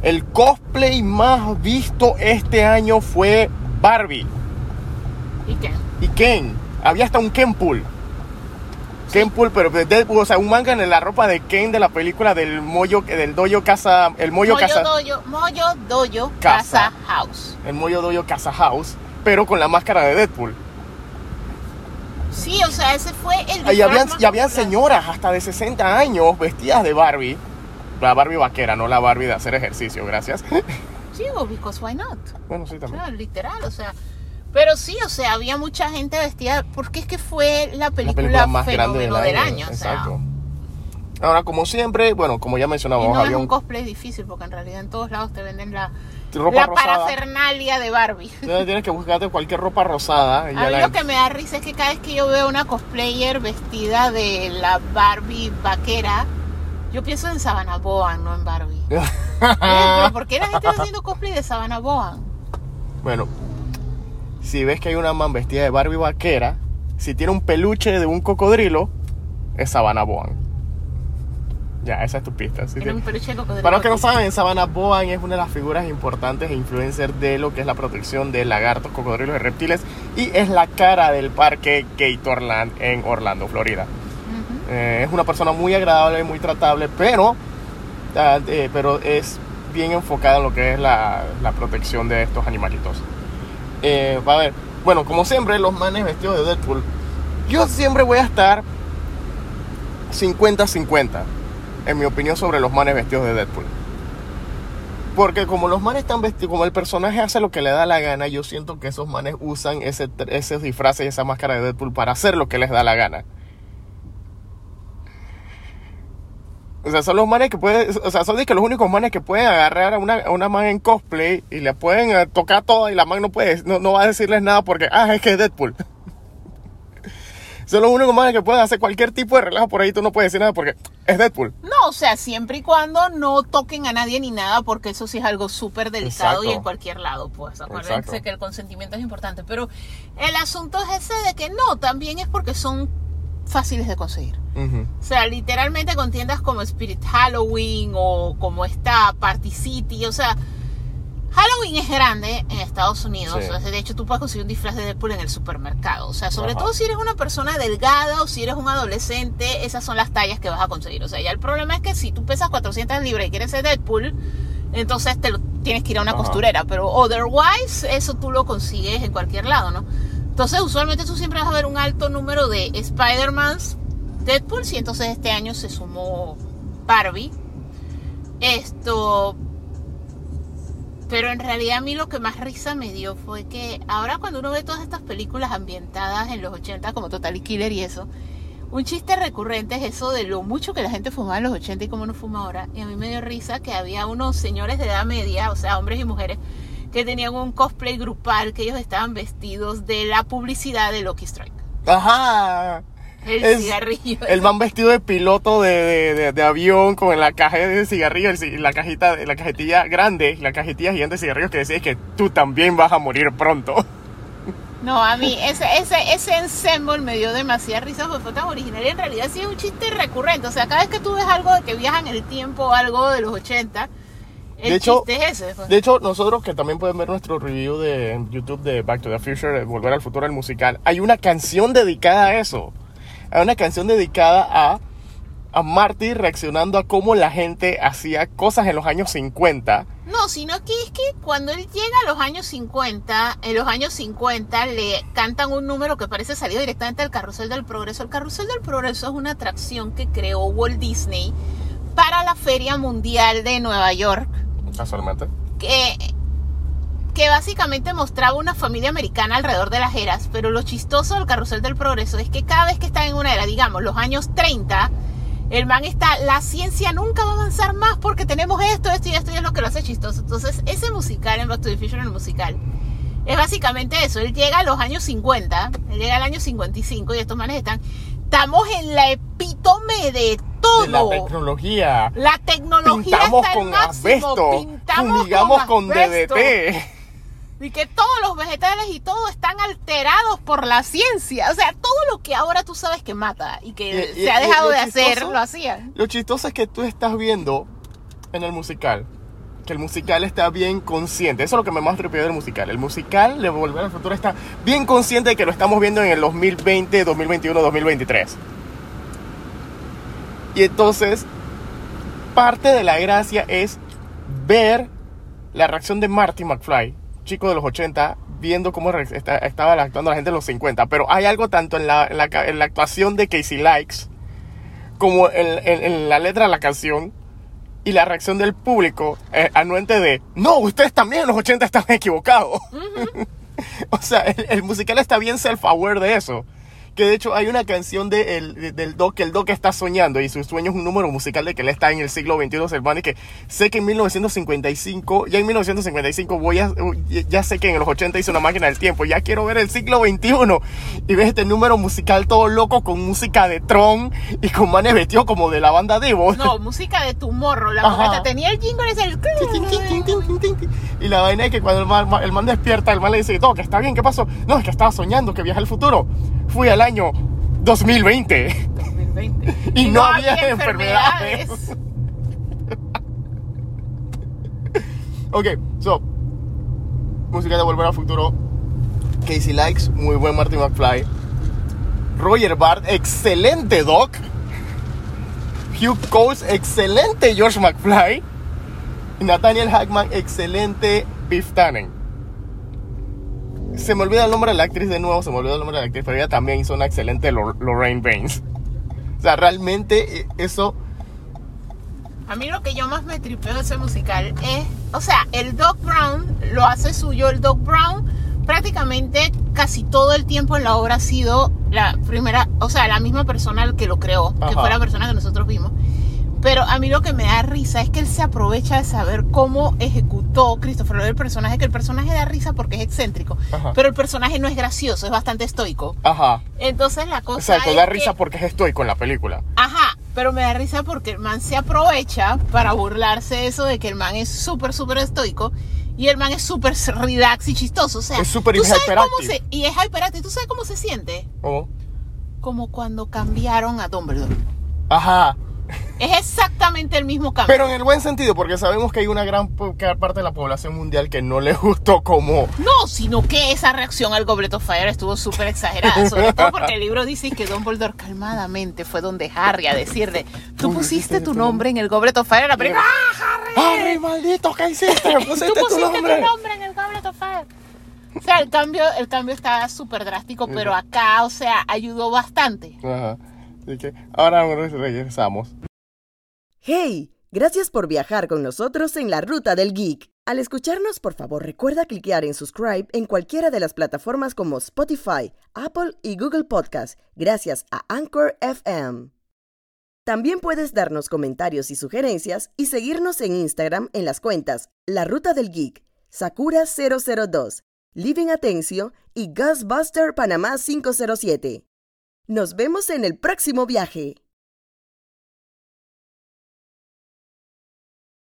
El cosplay más visto este año fue Barbie ¿Y qué? y Ken. Había hasta un Ken Pool. Ken Pool, pero de Deadpool, o sea, un manga en la ropa de Ken de la película del Moyo, del Doyo Casa, el Moyo, Moyo Casa, Doyo, Moyo Doyo Casa. Casa House. el Moyo Doyo Casa House, pero con la máscara de Deadpool. Sí, o sea, ese fue el Y habían, y habían señoras hasta de 60 años vestidas de Barbie. La Barbie vaquera, no la Barbie de hacer ejercicio, gracias. Sí, because why not? bueno, sí, O también. sea, literal, o sea. Pero sí, o sea, había mucha gente vestida, porque es que fue la La película, película más grande del del año. año. o sea. Exacto. Ahora, como siempre, bueno, como ya Y mencionamos, no es había un un cosplay difícil, porque en realidad en todos lados te venden la, ropa la rosada. parafernalia de Barbie. [LAUGHS] Entonces tienes que buscarte cualquier ropa rosada. Y A mí la- lo que me da risa es que cada vez que yo veo una cosplayer vestida de la Barbie vaquera, yo pienso en Savannah Boan, no en Barbie. [LAUGHS] Pero ¿por qué la gente está haciendo cosplay de Savannah Boan? Bueno, si ves que hay una man vestida de Barbie vaquera, si tiene un peluche de un cocodrilo, es Savannah Boan. Ya, esa es tu pista. sí, Tiene un peluche de cocodrilo. Para los que no saben, Savannah Bowen es una de las figuras importantes e influencers de lo que es la protección de lagartos, cocodrilos y reptiles y es la cara del parque Gatorland en Orlando, Florida. Eh, es una persona muy agradable, muy tratable, pero, ah, eh, pero es bien enfocada en lo que es la, la protección de estos animalitos. Eh, a ver, bueno, como siempre, los manes vestidos de Deadpool, yo siempre voy a estar 50-50 en mi opinión sobre los manes vestidos de Deadpool. Porque como los manes están vestidos, como el personaje hace lo que le da la gana, yo siento que esos manes usan ese, ese disfraz y esa máscara de Deadpool para hacer lo que les da la gana. O sea, son los manes que pueden, o sea, son de que los únicos manes que pueden agarrar a una, a una man en cosplay y le pueden eh, tocar todo y la man no puede, no, no va a decirles nada porque, ah, es que es Deadpool. [LAUGHS] son los únicos manes que pueden hacer cualquier tipo de relajo por ahí, tú no puedes decir nada porque es Deadpool. No, o sea, siempre y cuando no toquen a nadie ni nada, porque eso sí es algo súper delicado Exacto. y en cualquier lado, pues acuérdense Exacto. que el consentimiento es importante. Pero el asunto es ese de que no, también es porque son fáciles de conseguir. Ujú. O sea, literalmente con tiendas como Spirit Halloween o como está Party City, o sea, Halloween es grande en Estados Unidos. Sí. O sea, de hecho, tú puedes conseguir un disfraz de Deadpool en el supermercado. O sea, sobre Ajá. todo si eres una persona delgada o si eres un adolescente, esas son las tallas que vas a conseguir. O sea, ya el problema es que si tú pesas 400 libras y quieres ser Deadpool, entonces te lo tienes que ir a una Ajá. costurera. Pero otherwise, eso tú lo consigues en cualquier lado, ¿no? Entonces, usualmente tú siempre vas a ver un alto número de Spider-Mans, Deadpool, y entonces este año se sumó Barbie. Esto. Pero en realidad a mí lo que más risa me dio fue que ahora cuando uno ve todas estas películas ambientadas en los 80 como Total Killer y eso, un chiste recurrente es eso de lo mucho que la gente fumaba en los 80 y cómo no fuma ahora. Y a mí me dio risa que había unos señores de edad media, o sea, hombres y mujeres, que tenían un cosplay grupal que ellos estaban vestidos de la publicidad de Lucky Strike. Ajá. El Es cigarrillo. El man vestido de piloto de, de, de- de avión con la caja de cigarrillos la cajita, la cajetilla grande, la cajetilla gigante de cigarrillos que decía que tú también vas a morir pronto. No, a mí ese, ese, ese ensemble me dio demasiada risa porque fue tan original y en realidad sí es un chiste recurrente. O sea, cada vez que tú ves algo de que viajan en el tiempo o algo de los 80, el De hecho- chiste es ese. pues. De hecho, nosotros que también pueden ver nuestro review de YouTube de Back to the Future, de Volver al Futuro, el musical, hay una canción dedicada a eso. Hay una canción dedicada a, a Marty reaccionando a cómo la gente hacía cosas en los años 50. No, sino que es que cuando él llega a los años 50, en los años 50 le cantan un número que parece salido directamente del Carrusel del Progreso. El Carrusel del Progreso es una atracción que creó Walt Disney para la Feria Mundial de Nueva York. Casualmente. que, que básicamente mostraba una familia americana alrededor de las eras, pero lo chistoso del carrusel del progreso es que cada vez que está en una era, digamos, los años 30, el man está, la ciencia nunca va a avanzar más porque tenemos esto, esto y esto y es lo que lo hace chistoso. Entonces, ese musical en Back to the Future, el musical, es básicamente eso. Él llega a los años 50, él llega al año 55 y estos manes están, estamos en la epítome de todo. De la tecnología. La tecnología Pintamos está con máximo, asbesto. pintamos Fumigamos con asbesto. DDT. Y que todos los vegetales y todo están alterados por la ciencia. O sea, todo lo que ahora tú sabes que mata y que Y- y- se ha dejado de hacer, lo hacían. Lo chistoso es que tú estás viendo en el musical que el musical está bien consciente. Eso es lo que me más tripió del musical. El musical de Volver al Futuro está bien consciente de que lo estamos viendo en el 2020, 2021, 2023. Y entonces, parte de la gracia es ver la reacción de Marty McFly, chico de los 80, viendo cómo estaba actuando la gente de los 50. Pero hay algo tanto en la, en la en la actuación de Casey Likes como en- en la letra de la canción y la reacción del público eh, anuente de no, ustedes también en los 80 estaban equivocados. [LAUGHS] o sea, el, el musical está bien self-aware de eso. Que de hecho hay una canción de el- de- del Doc, que el Doc está soñando y su sueño es un número musical de que él está en el siglo XXI, hermano, y que sé que en 1955, ya en 1955 voy a, ya sé que en los 80 hizo una máquina del tiempo, ya quiero ver el siglo XXI y ves este número musical todo loco con música de Tron y con manes vestidos como de la banda Devo. No, música de tu morro. La mujer tenía el jingle ese. el-. Y la vaina es que cuando el man, el man despierta, el man le dice, Doc, ¿está bien? ¿Qué pasó? No, es que estaba soñando que viaja al futuro. Fui al año 2020. 2020. [LAUGHS] Y no había enfermedades. [LAUGHS] ok, so. Música de Volver al Futuro. Casey Likes, muy buen Marty McFly. Roger Bart, excelente Doc. Hugh Coles, excelente George McFly. Nathaniel Hackman, excelente Biff Tannen. Se me olvida el nombre de la actriz de nuevo, se me olvida el nombre de la actriz, pero ella también hizo una excelente Lor- Lorraine Baines. O sea, realmente eh, eso A mí lo que yo más me tripeo de ese musical es, o sea, el Doc Brown lo hace suyo. El Doc Brown prácticamente casi todo el tiempo en la obra ha sido la primera, o sea, la misma persona que lo creó, que Ajá. fue la persona que nosotros vimos. Pero a mí lo que me da risa es que él se aprovecha de saber cómo ejecutó Christopher Lloyd el personaje, que el personaje da risa porque es excéntrico, Ajá. pero el personaje no es gracioso, es bastante estoico. Ajá. Entonces la cosa Exacto, es da que- risa porque es estoico en la película. Ajá, pero me da risa porque el man se aprovecha para burlarse de eso de que el man es súper, súper estoico y el man es súper relax y chistoso. O sea, Es súper ¿tú sabes cómo hyperactive. se Y es hyperactive. ¿Tú sabes cómo se siente? ¿Cómo? Como cuando cambiaron a Dumbledore. Ajá. Es exactamente el mismo cambio. Pero en el buen sentido, porque sabemos que hay una gran parte de la población mundial que no le gustó como... No, sino que esa reacción al Goblet of Fire estuvo súper exagerada. [LAUGHS] Sobre todo porque el libro dice que Dumbledore calmadamente fue donde Harry a decirle: Tú pusiste tu nombre en el Goblet of Fire. La película, ¡Ah, Harry! ¡Harry, maldito! ¿Qué hiciste? [LAUGHS] Pusiste, Tú tu pusiste nombre. tu nombre en el Goblet of Fire. O sea, el cambio, el cambio está súper drástico, pero acá, o sea, ayudó bastante. Ajá. Así que ahora regresamos. ¡Hey! Gracias por viajar con nosotros en la ruta del geek. Al escucharnos, por favor, recuerda cliquear en subscribe en cualquiera de las plataformas como Spotify, Apple y Google Podcast, gracias a Anchor FM. También puedes darnos comentarios y sugerencias y seguirnos en Instagram en las cuentas La Ruta del Geek, Sakura002, Living Atencio y Ghostbuster Panamá 507. Nos vemos en el próximo viaje.